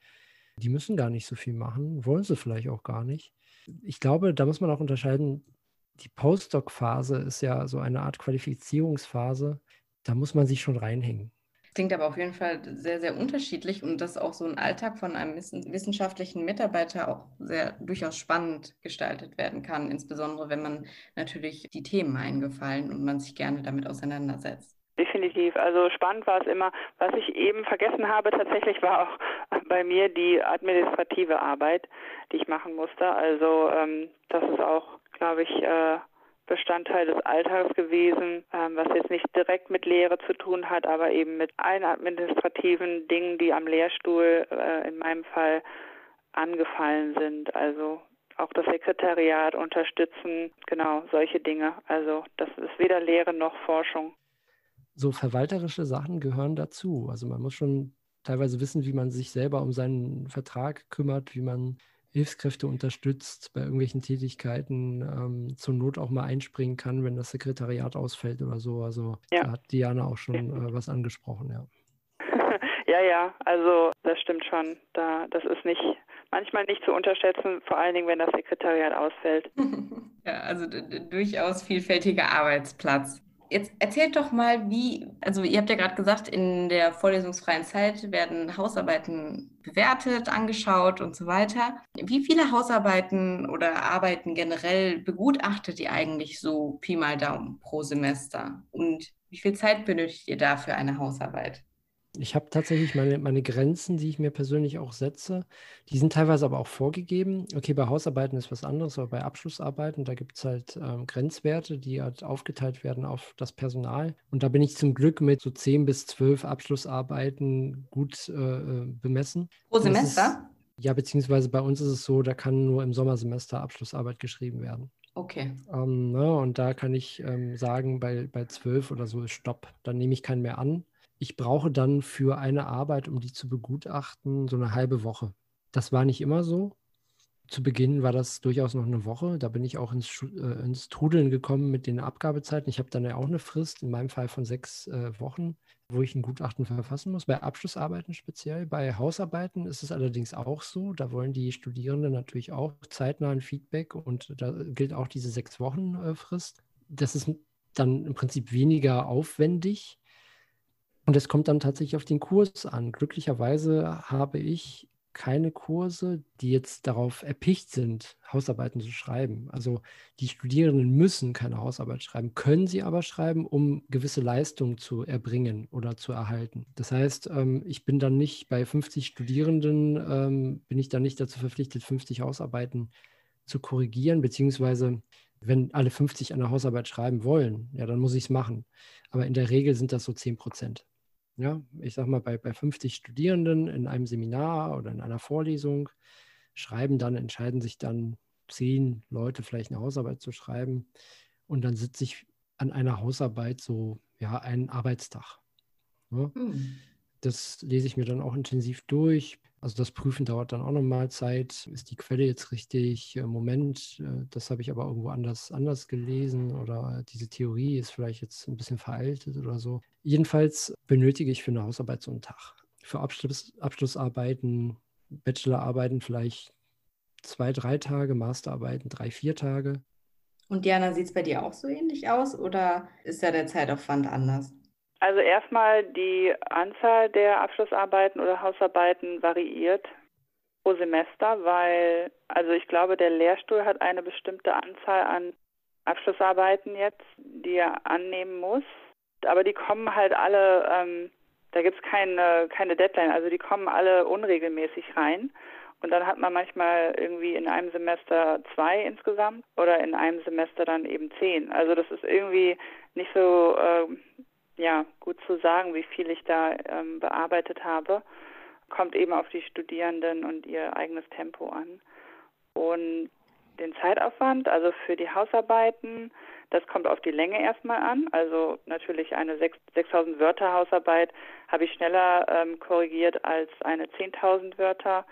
die müssen gar nicht so viel machen, wollen sie vielleicht auch gar nicht. Ich glaube, da muss man auch unterscheiden die Postdoc-Phase ist ja so eine Art Qualifizierungsphase. Da muss man sich schon reinhängen. Klingt aber auf jeden Fall sehr, sehr unterschiedlich und dass auch so ein Alltag von einem wissenschaftlichen Mitarbeiter auch sehr durchaus spannend gestaltet werden kann, insbesondere wenn man natürlich die Themen eingefallen und man sich gerne damit auseinandersetzt. Definitiv. Also spannend war es immer. Was ich eben vergessen habe, tatsächlich war auch bei mir die administrative Arbeit, die ich machen musste. Also ähm, das ist auch glaube ich, äh, Bestandteil des Alltags gewesen, ähm, was jetzt nicht direkt mit Lehre zu tun hat, aber eben mit allen administrativen Dingen, die am Lehrstuhl äh, in meinem Fall angefallen sind. Also auch das Sekretariat unterstützen, genau solche Dinge. Also das ist weder Lehre noch Forschung. So verwalterische Sachen gehören dazu. Also man muss schon teilweise wissen, wie man sich selber um seinen Vertrag kümmert, wie man Hilfskräfte unterstützt bei irgendwelchen Tätigkeiten, ähm, zur Not auch mal einspringen kann, wenn das Sekretariat ausfällt oder so. Also ja. da hat Diana auch schon äh, was angesprochen, ja. ja, ja, also das stimmt schon. Da, das ist nicht manchmal nicht zu unterschätzen, vor allen Dingen, wenn das Sekretariat ausfällt. ja, also durchaus vielfältiger Arbeitsplatz. Jetzt erzählt doch mal, wie, also ihr habt ja gerade gesagt, in der vorlesungsfreien Zeit werden Hausarbeiten bewertet, angeschaut und so weiter. Wie viele Hausarbeiten oder Arbeiten generell begutachtet ihr eigentlich so Pi mal Daumen pro Semester? Und wie viel Zeit benötigt ihr da für eine Hausarbeit? Ich habe tatsächlich meine, meine Grenzen, die ich mir persönlich auch setze. Die sind teilweise aber auch vorgegeben. Okay, bei Hausarbeiten ist was anderes, aber bei Abschlussarbeiten, da gibt es halt ähm, Grenzwerte, die halt aufgeteilt werden auf das Personal. Und da bin ich zum Glück mit so 10 bis 12 Abschlussarbeiten gut äh, äh bemessen. Pro Semester? Ist, ja, beziehungsweise bei uns ist es so, da kann nur im Sommersemester Abschlussarbeit geschrieben werden. Okay. Ähm, ne, und da kann ich ähm, sagen, bei, bei 12 oder so ist Stopp. Dann nehme ich keinen mehr an ich brauche dann für eine Arbeit, um die zu begutachten, so eine halbe Woche. Das war nicht immer so. Zu Beginn war das durchaus noch eine Woche. Da bin ich auch ins, äh, ins Trudeln gekommen mit den Abgabezeiten. Ich habe dann ja auch eine Frist, in meinem Fall von sechs äh, Wochen, wo ich ein Gutachten verfassen muss. Bei Abschlussarbeiten speziell. Bei Hausarbeiten ist es allerdings auch so. Da wollen die Studierenden natürlich auch zeitnah ein Feedback und da gilt auch diese sechs Wochen äh, Frist. Das ist dann im Prinzip weniger aufwendig und es kommt dann tatsächlich auf den Kurs an. Glücklicherweise habe ich keine Kurse, die jetzt darauf erpicht sind, Hausarbeiten zu schreiben. Also die Studierenden müssen keine Hausarbeit schreiben, können sie aber schreiben, um gewisse Leistungen zu erbringen oder zu erhalten. Das heißt, ähm, ich bin dann nicht bei 50 Studierenden, ähm, bin ich dann nicht dazu verpflichtet, 50 Hausarbeiten zu korrigieren, beziehungsweise wenn alle 50 eine Hausarbeit schreiben wollen, ja, dann muss ich es machen. Aber in der Regel sind das so 10 Prozent. Ja, ich sag mal, bei, bei 50 Studierenden in einem Seminar oder in einer Vorlesung schreiben dann, entscheiden sich dann zehn Leute vielleicht eine Hausarbeit zu schreiben. Und dann sitze ich an einer Hausarbeit so, ja, einen Arbeitstag. Ja. Mhm. Das lese ich mir dann auch intensiv durch, also das Prüfen dauert dann auch nochmal Zeit. Ist die Quelle jetzt richtig? Moment, äh, das habe ich aber irgendwo anders, anders gelesen oder diese Theorie ist vielleicht jetzt ein bisschen veraltet oder so. Jedenfalls benötige ich für eine Hausarbeit so einen Tag. Für Abschluss, Abschlussarbeiten, Bachelorarbeiten vielleicht zwei, drei Tage, Masterarbeiten drei, vier Tage. Und Diana, sieht es bei dir auch so ähnlich aus oder ist da der Zeitaufwand anders? Also erstmal die Anzahl der Abschlussarbeiten oder Hausarbeiten variiert pro Semester, weil, also ich glaube, der Lehrstuhl hat eine bestimmte Anzahl an Abschlussarbeiten jetzt, die er annehmen muss. Aber die kommen halt alle, ähm, da gibt es keine, keine Deadline, also die kommen alle unregelmäßig rein. Und dann hat man manchmal irgendwie in einem Semester zwei insgesamt oder in einem Semester dann eben zehn. Also das ist irgendwie nicht so äh, ja, gut zu sagen, wie viel ich da ähm, bearbeitet habe. Kommt eben auf die Studierenden und ihr eigenes Tempo an. Und den Zeitaufwand, also für die Hausarbeiten, das kommt auf die Länge erstmal an. Also natürlich eine 6000 Wörter Hausarbeit habe ich schneller ähm, korrigiert als eine 10.000 Wörter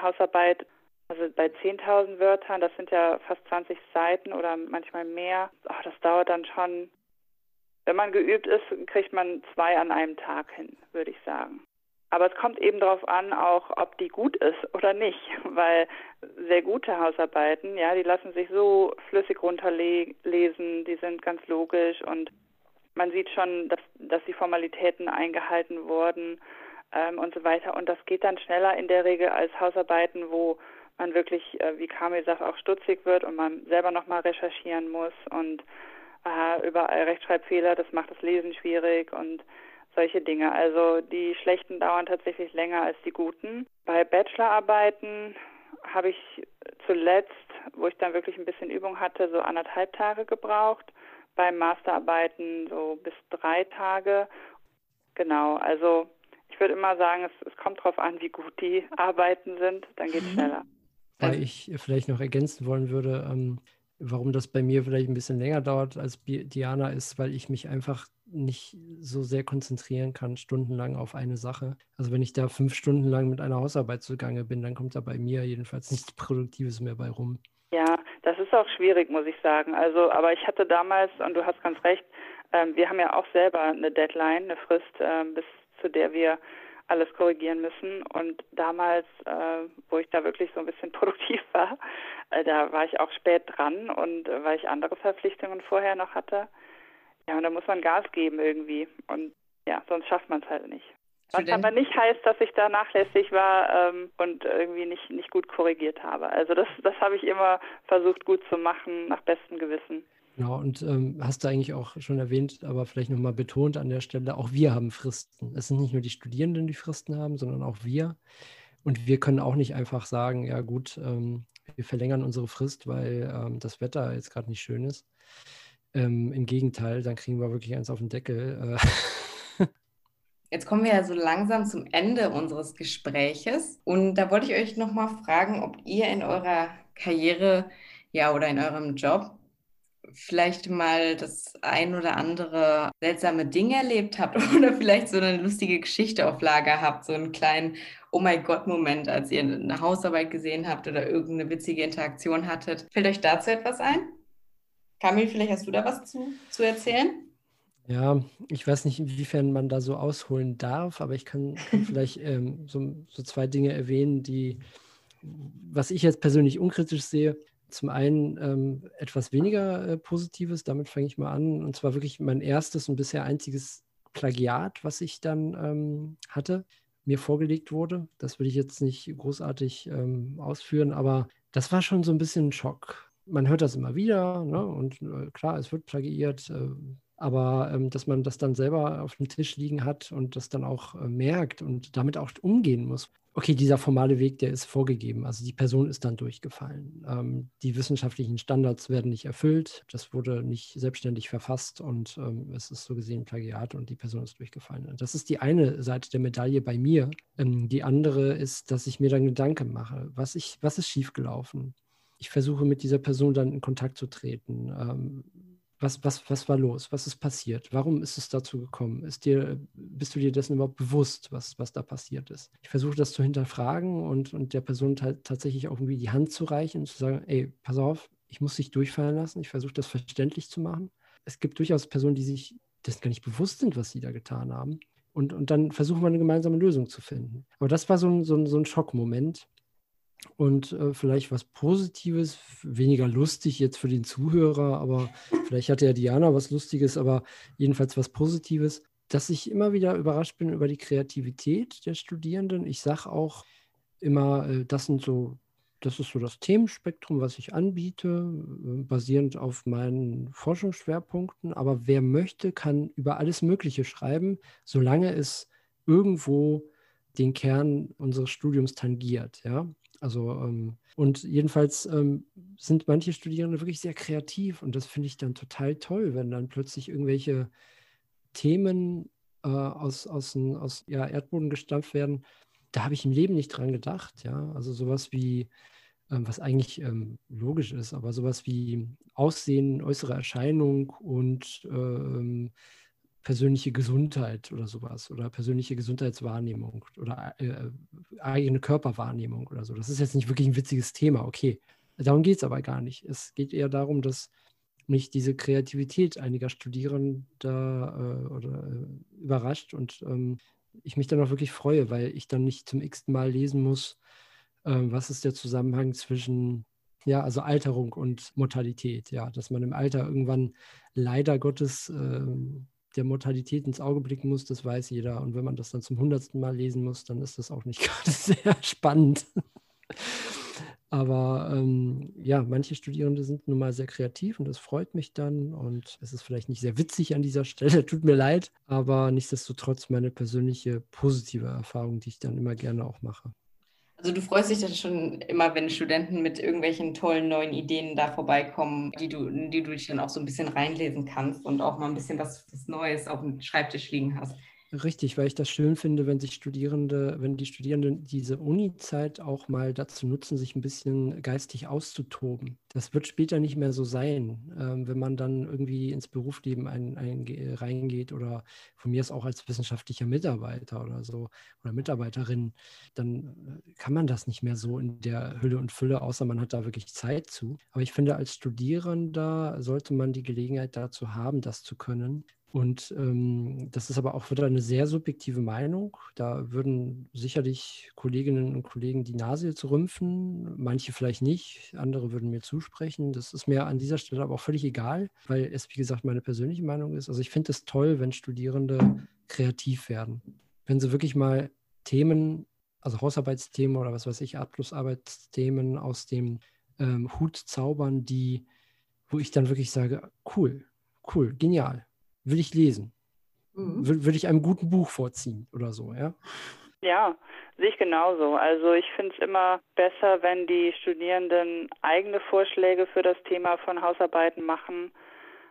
Hausarbeit. Also bei 10.000 Wörtern, das sind ja fast 20 Seiten oder manchmal mehr. Ach, das dauert dann schon wenn man geübt ist, kriegt man zwei an einem Tag hin, würde ich sagen. Aber es kommt eben darauf an, auch ob die gut ist oder nicht, weil sehr gute Hausarbeiten, ja, die lassen sich so flüssig runterlesen, die sind ganz logisch und man sieht schon, dass, dass die Formalitäten eingehalten wurden ähm, und so weiter. Und das geht dann schneller in der Regel als Hausarbeiten, wo man wirklich, äh, wie Kamil sagt, auch stutzig wird und man selber nochmal recherchieren muss und äh, überall Rechtschreibfehler, das macht das Lesen schwierig und solche Dinge. Also die schlechten dauern tatsächlich länger als die guten. Bei Bachelorarbeiten habe ich zuletzt, wo ich dann wirklich ein bisschen Übung hatte, so anderthalb Tage gebraucht. Bei Masterarbeiten so bis drei Tage. Genau, also ich würde immer sagen, es, es kommt darauf an, wie gut die Arbeiten sind, dann geht es mhm. schneller. Weil ich vielleicht noch ergänzen wollen würde, ähm, Warum das bei mir vielleicht ein bisschen länger dauert als Diana ist, weil ich mich einfach nicht so sehr konzentrieren kann, stundenlang auf eine Sache. Also wenn ich da fünf Stunden lang mit einer Hausarbeit zugange bin, dann kommt da bei mir jedenfalls nichts Produktives mehr bei rum. Ja, das ist auch schwierig, muss ich sagen. Also, aber ich hatte damals, und du hast ganz recht, ähm, wir haben ja auch selber eine Deadline, eine Frist, ähm, bis zu der wir alles korrigieren müssen. Und damals, äh, wo ich da wirklich so ein bisschen produktiv war, äh, da war ich auch spät dran und äh, weil ich andere Verpflichtungen vorher noch hatte. Ja, und da muss man Gas geben irgendwie. Und ja, sonst schafft man es halt nicht. Was aber nicht heißt, dass ich da nachlässig war ähm, und irgendwie nicht, nicht gut korrigiert habe. Also das, das habe ich immer versucht gut zu machen, nach bestem Gewissen. Genau, und ähm, hast du eigentlich auch schon erwähnt, aber vielleicht nochmal betont an der Stelle, auch wir haben Fristen. Es sind nicht nur die Studierenden, die Fristen haben, sondern auch wir. Und wir können auch nicht einfach sagen, ja gut, ähm, wir verlängern unsere Frist, weil ähm, das Wetter jetzt gerade nicht schön ist. Ähm, Im Gegenteil, dann kriegen wir wirklich eins auf den Deckel. Äh. Jetzt kommen wir ja so langsam zum Ende unseres Gespräches. Und da wollte ich euch nochmal fragen, ob ihr in eurer Karriere ja oder in eurem Job vielleicht mal das ein oder andere seltsame Ding erlebt habt oder vielleicht so eine lustige Geschichte auf Lager habt, so einen kleinen Oh mein Gott-Moment, als ihr eine Hausarbeit gesehen habt oder irgendeine witzige Interaktion hattet. Fällt euch dazu etwas ein? Kamil, vielleicht hast du da was zu, zu erzählen? Ja, ich weiß nicht, inwiefern man da so ausholen darf, aber ich kann, kann vielleicht ähm, so, so zwei Dinge erwähnen, die, was ich jetzt persönlich unkritisch sehe, zum einen ähm, etwas weniger äh, Positives, damit fange ich mal an. Und zwar wirklich mein erstes und bisher einziges Plagiat, was ich dann ähm, hatte, mir vorgelegt wurde. Das will ich jetzt nicht großartig ähm, ausführen, aber das war schon so ein bisschen ein Schock. Man hört das immer wieder ne? und äh, klar, es wird plagiiert, äh, aber ähm, dass man das dann selber auf dem Tisch liegen hat und das dann auch äh, merkt und damit auch umgehen muss. Okay, dieser formale Weg, der ist vorgegeben. Also die Person ist dann durchgefallen. Ähm, die wissenschaftlichen Standards werden nicht erfüllt. Das wurde nicht selbstständig verfasst und ähm, es ist so gesehen Plagiat und die Person ist durchgefallen. Das ist die eine Seite der Medaille bei mir. Ähm, die andere ist, dass ich mir dann Gedanken mache, was, ich, was ist schiefgelaufen? Ich versuche mit dieser Person dann in Kontakt zu treten ähm, was, was, was war los? Was ist passiert? Warum ist es dazu gekommen? Ist dir, bist du dir dessen überhaupt bewusst, was, was da passiert ist? Ich versuche das zu hinterfragen und, und der Person tatsächlich auch irgendwie die Hand zu reichen und zu sagen, ey, pass auf, ich muss dich durchfallen lassen. Ich versuche das verständlich zu machen. Es gibt durchaus Personen, die sich dessen gar nicht bewusst sind, was sie da getan haben. Und, und dann versuchen wir eine gemeinsame Lösung zu finden. Aber das war so ein, so ein, so ein Schockmoment und äh, vielleicht was Positives, weniger lustig jetzt für den Zuhörer, aber vielleicht hatte ja Diana was Lustiges, aber jedenfalls was Positives, dass ich immer wieder überrascht bin über die Kreativität der Studierenden. Ich sage auch immer, äh, das sind so, das ist so das Themenspektrum, was ich anbiete, äh, basierend auf meinen Forschungsschwerpunkten. Aber wer möchte, kann über alles Mögliche schreiben, solange es irgendwo den Kern unseres Studiums tangiert. Ja? Also, ähm, und jedenfalls ähm, sind manche Studierende wirklich sehr kreativ und das finde ich dann total toll, wenn dann plötzlich irgendwelche Themen äh, aus, aus, aus ja, Erdboden gestampft werden. Da habe ich im Leben nicht dran gedacht, ja. Also sowas wie, ähm, was eigentlich ähm, logisch ist, aber sowas wie Aussehen, äußere Erscheinung und ähm, persönliche Gesundheit oder sowas oder persönliche Gesundheitswahrnehmung oder äh, eigene Körperwahrnehmung oder so. Das ist jetzt nicht wirklich ein witziges Thema, okay. Darum geht es aber gar nicht. Es geht eher darum, dass mich diese Kreativität einiger Studierender äh, oder, äh, überrascht und ähm, ich mich dann auch wirklich freue, weil ich dann nicht zum x-ten Mal lesen muss, ähm, was ist der Zusammenhang zwischen ja, also Alterung und Mortalität, ja, dass man im Alter irgendwann leider Gottes ähm, der Mortalität ins Auge blicken muss, das weiß jeder. Und wenn man das dann zum hundertsten Mal lesen muss, dann ist das auch nicht gerade sehr spannend. Aber ähm, ja, manche Studierende sind nun mal sehr kreativ und das freut mich dann. Und es ist vielleicht nicht sehr witzig an dieser Stelle, tut mir leid, aber nichtsdestotrotz meine persönliche positive Erfahrung, die ich dann immer gerne auch mache. Also du freust dich dann schon immer, wenn Studenten mit irgendwelchen tollen neuen Ideen da vorbeikommen, die du, die du dich dann auch so ein bisschen reinlesen kannst und auch mal ein bisschen was, was Neues auf dem Schreibtisch liegen hast. Richtig, weil ich das schön finde, wenn sich Studierende, wenn die Studierenden diese Uni-Zeit auch mal dazu nutzen, sich ein bisschen geistig auszutoben. Das wird später nicht mehr so sein, ähm, wenn man dann irgendwie ins Berufsleben ein, ein, reingeht oder von mir ist auch als wissenschaftlicher Mitarbeiter oder so oder Mitarbeiterin, dann äh, kann man das nicht mehr so in der Hülle und Fülle, außer man hat da wirklich Zeit zu. Aber ich finde, als Studierender sollte man die Gelegenheit dazu haben, das zu können. Und ähm, das ist aber auch wieder eine sehr subjektive Meinung. Da würden sicherlich Kolleginnen und Kollegen die Nase jetzt rümpfen, manche vielleicht nicht, andere würden mir zusprechen. Das ist mir an dieser Stelle aber auch völlig egal, weil es, wie gesagt, meine persönliche Meinung ist. Also ich finde es toll, wenn Studierende kreativ werden. Wenn sie wirklich mal Themen, also Hausarbeitsthemen oder was weiß ich, Abschlussarbeitsthemen aus dem ähm, Hut zaubern, die, wo ich dann wirklich sage, cool, cool, genial will ich lesen. Mhm. Will ich einem guten Buch vorziehen oder so, ja? Ja, sehe ich genauso. Also ich finde es immer besser, wenn die Studierenden eigene Vorschläge für das Thema von Hausarbeiten machen,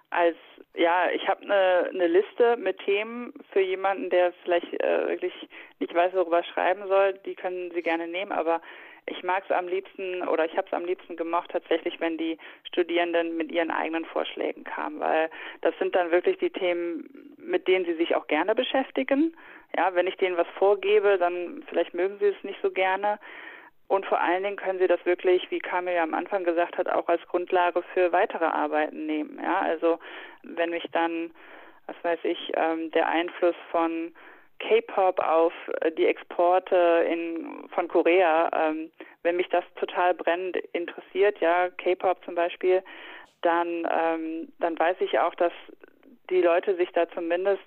als ja, ich habe eine, eine Liste mit Themen für jemanden, der vielleicht äh, wirklich nicht weiß, worüber er schreiben soll. Die können Sie gerne nehmen, aber ich mag es am liebsten oder ich habe es am liebsten gemocht tatsächlich, wenn die Studierenden mit ihren eigenen Vorschlägen kamen, weil das sind dann wirklich die Themen, mit denen sie sich auch gerne beschäftigen. Ja, wenn ich denen was vorgebe, dann vielleicht mögen sie es nicht so gerne. Und vor allen Dingen können sie das wirklich, wie Kamil ja am Anfang gesagt hat, auch als Grundlage für weitere Arbeiten nehmen. Ja, also wenn mich dann, was weiß ich, ähm, der Einfluss von K-Pop auf äh, die Exporte in, von Korea, ähm, wenn mich das total brennend interessiert, ja, K-Pop zum Beispiel, dann, ähm, dann weiß ich auch, dass die Leute sich da zumindest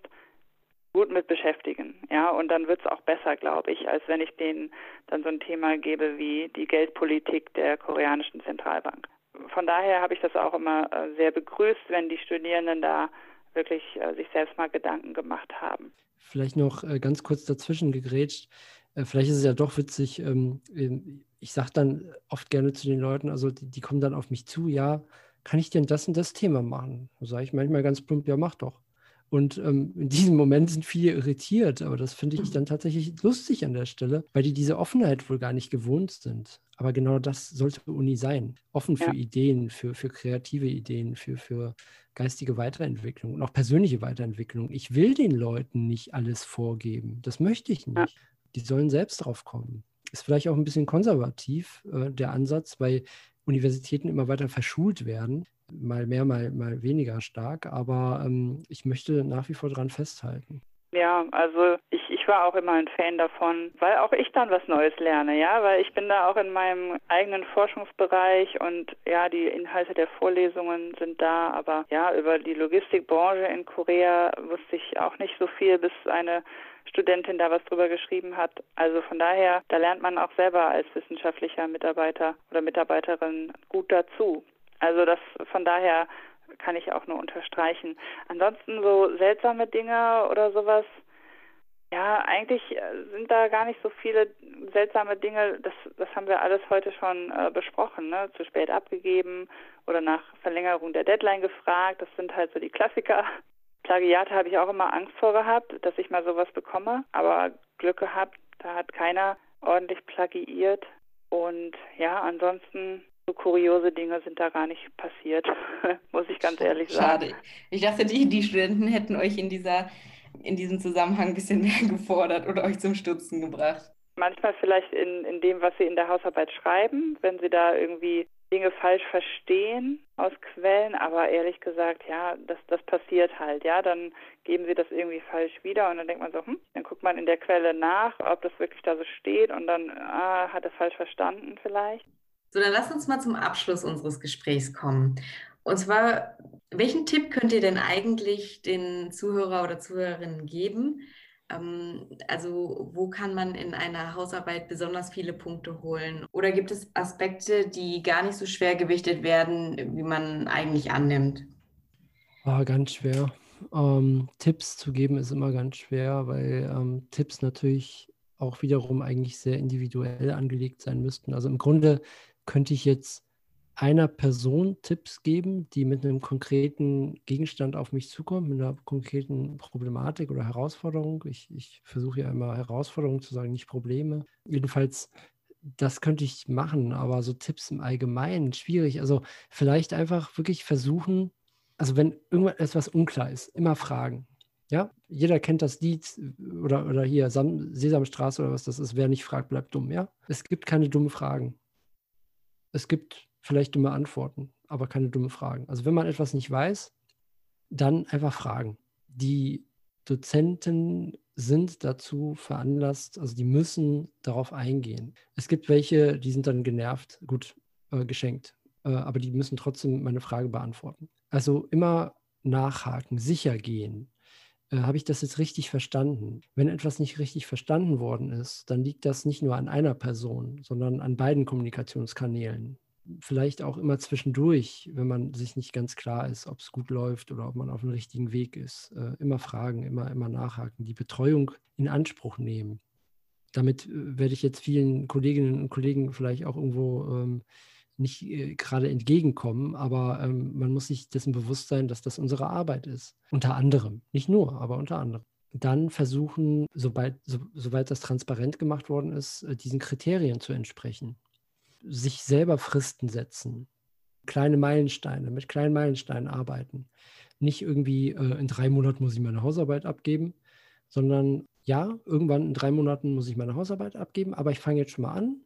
gut mit beschäftigen, ja, und dann wird es auch besser, glaube ich, als wenn ich denen dann so ein Thema gebe wie die Geldpolitik der koreanischen Zentralbank. Von daher habe ich das auch immer äh, sehr begrüßt, wenn die Studierenden da wirklich äh, sich selbst mal Gedanken gemacht haben. Vielleicht noch äh, ganz kurz dazwischen gegrätscht. Vielleicht ist es ja doch witzig. Ähm, ich sage dann oft gerne zu den Leuten, also die, die, kommen dann auf mich zu, ja, kann ich denn das und das Thema machen? Da sage ich manchmal ganz plump, ja, mach doch. Und ähm, in diesem Moment sind viele irritiert, aber das finde ich dann tatsächlich lustig an der Stelle, weil die diese Offenheit wohl gar nicht gewohnt sind. Aber genau das sollte Uni sein. Offen für ja. Ideen, für, für kreative Ideen, für, für geistige Weiterentwicklung und auch persönliche Weiterentwicklung. Ich will den Leuten nicht alles vorgeben. Das möchte ich nicht. Ja. Die sollen selbst drauf kommen. Ist vielleicht auch ein bisschen konservativ äh, der Ansatz, weil Universitäten immer weiter verschult werden. Mal mehr, mal, mal weniger stark. Aber ähm, ich möchte nach wie vor daran festhalten. Ja, also ich, ich war auch immer ein Fan davon, weil auch ich dann was Neues lerne, ja, weil ich bin da auch in meinem eigenen Forschungsbereich und ja, die Inhalte der Vorlesungen sind da, aber ja, über die Logistikbranche in Korea wusste ich auch nicht so viel, bis eine Studentin da was drüber geschrieben hat. Also von daher, da lernt man auch selber als wissenschaftlicher Mitarbeiter oder Mitarbeiterin gut dazu. Also das von daher kann ich auch nur unterstreichen. Ansonsten so seltsame Dinge oder sowas. Ja, eigentlich äh, sind da gar nicht so viele seltsame Dinge. Das, das haben wir alles heute schon äh, besprochen. Ne? Zu spät abgegeben oder nach Verlängerung der Deadline gefragt. Das sind halt so die Klassiker. Plagiate habe ich auch immer Angst vor gehabt, dass ich mal sowas bekomme. Aber Glück gehabt, da hat keiner ordentlich plagiiert. Und ja, ansonsten so kuriose Dinge sind da gar nicht passiert, muss ich ganz ehrlich sagen. Schade. Ich dachte, die, die Studenten hätten euch in, dieser, in diesem Zusammenhang ein bisschen mehr gefordert oder euch zum Stutzen gebracht. Manchmal vielleicht in, in dem, was sie in der Hausarbeit schreiben, wenn sie da irgendwie Dinge falsch verstehen aus Quellen, aber ehrlich gesagt, ja, das, das passiert halt, ja, dann geben sie das irgendwie falsch wieder und dann denkt man so, hm, dann guckt man in der Quelle nach, ob das wirklich da so steht und dann ah, hat er falsch verstanden vielleicht. So, dann lass uns mal zum Abschluss unseres Gesprächs kommen. Und zwar, welchen Tipp könnt ihr denn eigentlich den Zuhörer oder Zuhörerinnen geben? Ähm, also, wo kann man in einer Hausarbeit besonders viele Punkte holen? Oder gibt es Aspekte, die gar nicht so schwer gewichtet werden, wie man eigentlich annimmt? War ganz schwer. Ähm, Tipps zu geben ist immer ganz schwer, weil ähm, Tipps natürlich auch wiederum eigentlich sehr individuell angelegt sein müssten. Also im Grunde könnte ich jetzt einer Person Tipps geben, die mit einem konkreten Gegenstand auf mich zukommt, mit einer konkreten Problematik oder Herausforderung. Ich, ich versuche ja immer Herausforderungen zu sagen, nicht Probleme. Jedenfalls das könnte ich machen, aber so Tipps im Allgemeinen schwierig. Also vielleicht einfach wirklich versuchen, also wenn irgendetwas unklar ist, immer fragen. Ja, jeder kennt das Lied oder, oder hier Sam Sesamstraße oder was das ist. Wer nicht fragt, bleibt dumm. Ja, es gibt keine dummen Fragen. Es gibt vielleicht dumme Antworten, aber keine dummen Fragen. Also wenn man etwas nicht weiß, dann einfach fragen. Die Dozenten sind dazu veranlasst, also die müssen darauf eingehen. Es gibt welche, die sind dann genervt, gut, äh, geschenkt, äh, aber die müssen trotzdem meine Frage beantworten. Also immer nachhaken, sicher gehen. Äh, Habe ich das jetzt richtig verstanden? Wenn etwas nicht richtig verstanden worden ist, dann liegt das nicht nur an einer Person, sondern an beiden Kommunikationskanälen vielleicht auch immer zwischendurch, wenn man sich nicht ganz klar ist, ob es gut läuft oder ob man auf dem richtigen Weg ist, äh, immer fragen, immer, immer nachhaken, die Betreuung in Anspruch nehmen. Damit äh, werde ich jetzt vielen Kolleginnen und Kollegen vielleicht auch irgendwo ähm, nicht äh, gerade entgegenkommen, aber ähm, man muss sich dessen bewusst sein, dass das unsere Arbeit ist. Unter anderem, nicht nur, aber unter anderem. Dann versuchen, sobald, so, soweit das transparent gemacht worden ist, äh, diesen Kriterien zu entsprechen sich selber Fristen setzen, kleine Meilensteine, mit kleinen Meilensteinen arbeiten. Nicht irgendwie äh, in drei Monaten muss ich meine Hausarbeit abgeben, sondern ja, irgendwann in drei Monaten muss ich meine Hausarbeit abgeben, aber ich fange jetzt schon mal an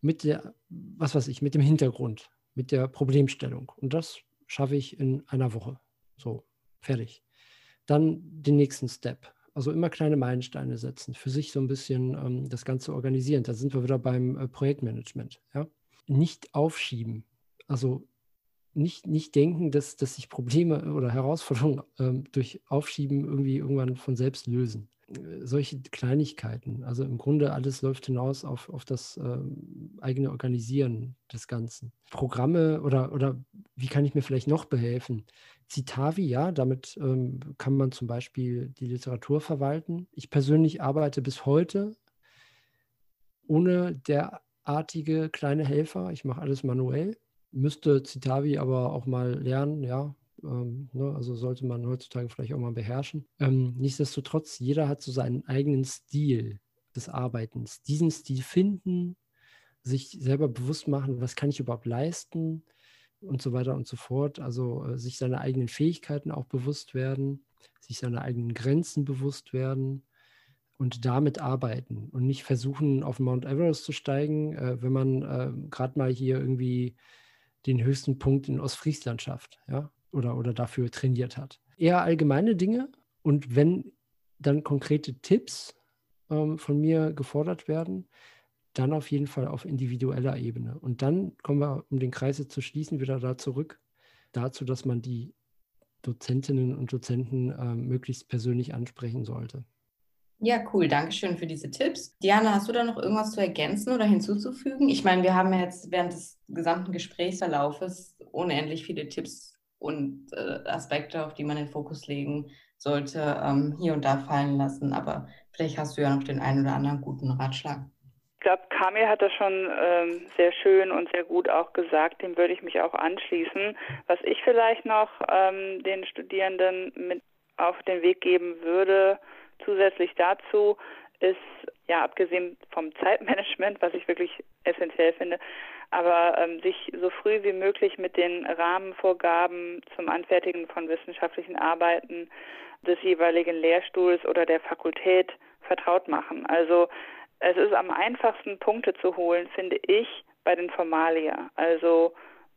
mit der, was weiß ich, mit dem Hintergrund, mit der Problemstellung. Und das schaffe ich in einer Woche. So, fertig. Dann den nächsten Step. Also immer kleine Meilensteine setzen, für sich so ein bisschen ähm, das Ganze organisieren. Da sind wir wieder beim äh, Projektmanagement. Ja? Nicht aufschieben. Also nicht, nicht denken, dass, dass sich Probleme oder Herausforderungen ähm, durch Aufschieben irgendwie irgendwann von selbst lösen. Äh, solche Kleinigkeiten. Also im Grunde alles läuft hinaus auf, auf das äh, eigene Organisieren des Ganzen. Programme oder, oder wie kann ich mir vielleicht noch behelfen? Citavi, ja, damit ähm, kann man zum Beispiel die Literatur verwalten. Ich persönlich arbeite bis heute ohne derartige kleine Helfer. Ich mache alles manuell. Müsste Citavi aber auch mal lernen, ja. Ähm, ne, also sollte man heutzutage vielleicht auch mal beherrschen. Ähm, nichtsdestotrotz, jeder hat so seinen eigenen Stil des Arbeitens. Diesen Stil finden, sich selber bewusst machen, was kann ich überhaupt leisten, und so weiter und so fort. Also äh, sich seiner eigenen Fähigkeiten auch bewusst werden, sich seiner eigenen Grenzen bewusst werden und damit arbeiten und nicht versuchen, auf Mount Everest zu steigen, äh, wenn man äh, gerade mal hier irgendwie den höchsten Punkt in Ostfriesland schafft, ja, oder, oder dafür trainiert hat. Eher allgemeine Dinge und wenn dann konkrete Tipps ähm, von mir gefordert werden, dann auf jeden Fall auf individueller Ebene. Und dann kommen wir, um den Kreis zu schließen, wieder da zurück, dazu, dass man die Dozentinnen und Dozenten äh, möglichst persönlich ansprechen sollte. Ja, cool. Dankeschön für diese Tipps. Diana, hast du da noch irgendwas zu ergänzen oder hinzuzufügen? Ich meine, wir haben ja jetzt während des gesamten Gesprächsverlaufes unendlich viele Tipps und äh, Aspekte, auf die man den Fokus legen sollte, ähm, hier und da fallen lassen. Aber vielleicht hast du ja noch den einen oder anderen guten Ratschlag. Ich glaube, Kamil hat das schon ähm, sehr schön und sehr gut auch gesagt. Dem würde ich mich auch anschließen. Was ich vielleicht noch ähm, den Studierenden mit auf den Weg geben würde, zusätzlich dazu, ist, ja, abgesehen vom Zeitmanagement, was ich wirklich essentiell finde, aber ähm, sich so früh wie möglich mit den Rahmenvorgaben zum Anfertigen von wissenschaftlichen Arbeiten des jeweiligen Lehrstuhls oder der Fakultät vertraut machen. Also es ist am einfachsten, Punkte zu holen, finde ich, bei den Formalia. Also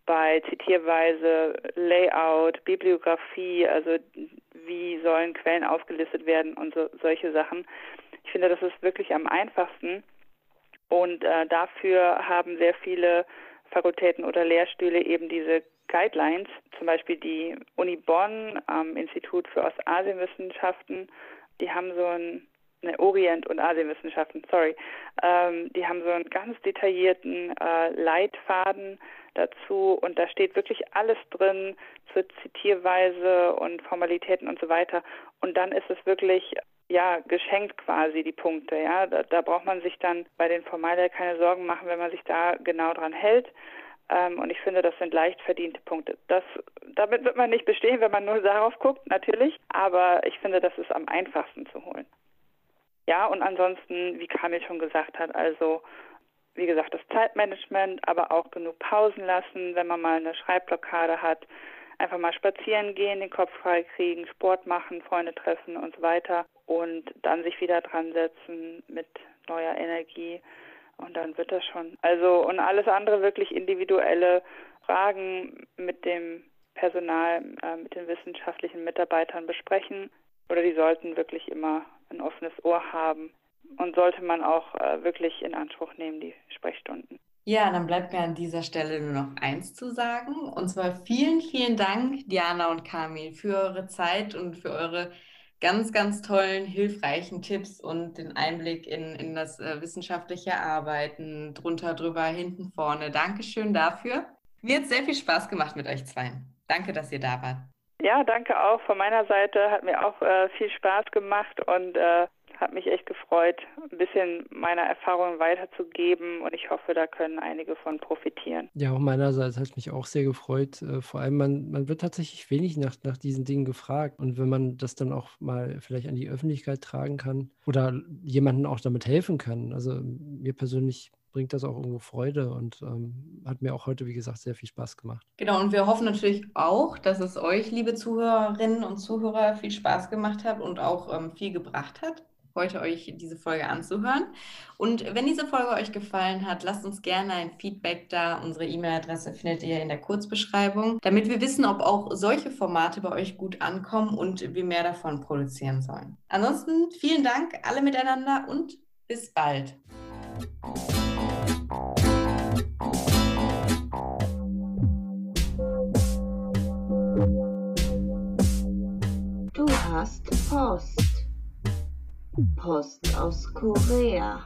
bei Zitierweise, Layout, Bibliografie, also wie sollen Quellen aufgelistet werden und so, solche Sachen. Ich finde, das ist wirklich am einfachsten. Und äh, dafür haben sehr viele Fakultäten oder Lehrstühle eben diese Guidelines, zum Beispiel die Uni Bonn am Institut für Ostasienwissenschaften, die haben so ein ne, Orient- und Asienwissenschaften, sorry, ähm, die haben so einen ganz detaillierten äh, Leitfaden dazu und da steht wirklich alles drin zur Zitierweise und Formalitäten und so weiter. Und dann ist es wirklich ja, geschenkt quasi die Punkte, ja. Da, da braucht man sich dann bei den Formalia keine Sorgen machen, wenn man sich da genau dran hält. Ähm, und ich finde, das sind leicht verdiente Punkte. Das, damit wird man nicht bestehen, wenn man nur darauf guckt, natürlich. Aber ich finde, das ist am einfachsten zu holen. Ja, und ansonsten, wie Kamil schon gesagt hat, also wie gesagt, das Zeitmanagement, aber auch genug Pausen lassen, wenn man mal eine Schreibblockade hat. Einfach mal spazieren gehen, den Kopf frei kriegen, Sport machen, Freunde treffen und so weiter und dann sich wieder dran setzen mit neuer Energie und dann wird das schon. Also und alles andere wirklich individuelle Fragen mit dem Personal, äh, mit den wissenschaftlichen Mitarbeitern besprechen oder die sollten wirklich immer ein offenes Ohr haben und sollte man auch äh, wirklich in Anspruch nehmen, die Sprechstunden. Ja, dann bleibt mir an dieser Stelle nur noch eins zu sagen. Und zwar vielen, vielen Dank, Diana und Kamil, für eure Zeit und für eure ganz, ganz tollen, hilfreichen Tipps und den Einblick in, in das äh, wissenschaftliche Arbeiten, drunter, drüber, hinten, vorne. Dankeschön dafür. Mir hat sehr viel Spaß gemacht mit euch zwei. Danke, dass ihr da wart. Ja, danke auch von meiner Seite. Hat mir auch äh, viel Spaß gemacht und äh, hat mich echt gefreut, ein bisschen meiner Erfahrungen weiterzugeben und ich hoffe, da können einige von profitieren. Ja, auch meinerseits hat mich auch sehr gefreut. Äh, vor allem, man, man wird tatsächlich wenig nach, nach diesen Dingen gefragt und wenn man das dann auch mal vielleicht an die Öffentlichkeit tragen kann oder jemandem auch damit helfen kann. Also mir persönlich bringt das auch irgendwo Freude und ähm, hat mir auch heute, wie gesagt, sehr viel Spaß gemacht. Genau, und wir hoffen natürlich auch, dass es euch, liebe Zuhörerinnen und Zuhörer, viel Spaß gemacht hat und auch ähm, viel gebracht hat heute euch diese Folge anzuhören. Und wenn diese Folge euch gefallen hat, lasst uns gerne ein Feedback da. Unsere E-Mail-Adresse findet ihr in der Kurzbeschreibung, damit wir wissen, ob auch solche Formate bei euch gut ankommen und wir mehr davon produzieren sollen. Ansonsten vielen Dank alle miteinander und bis bald. Du hast Post. Post aus Korea.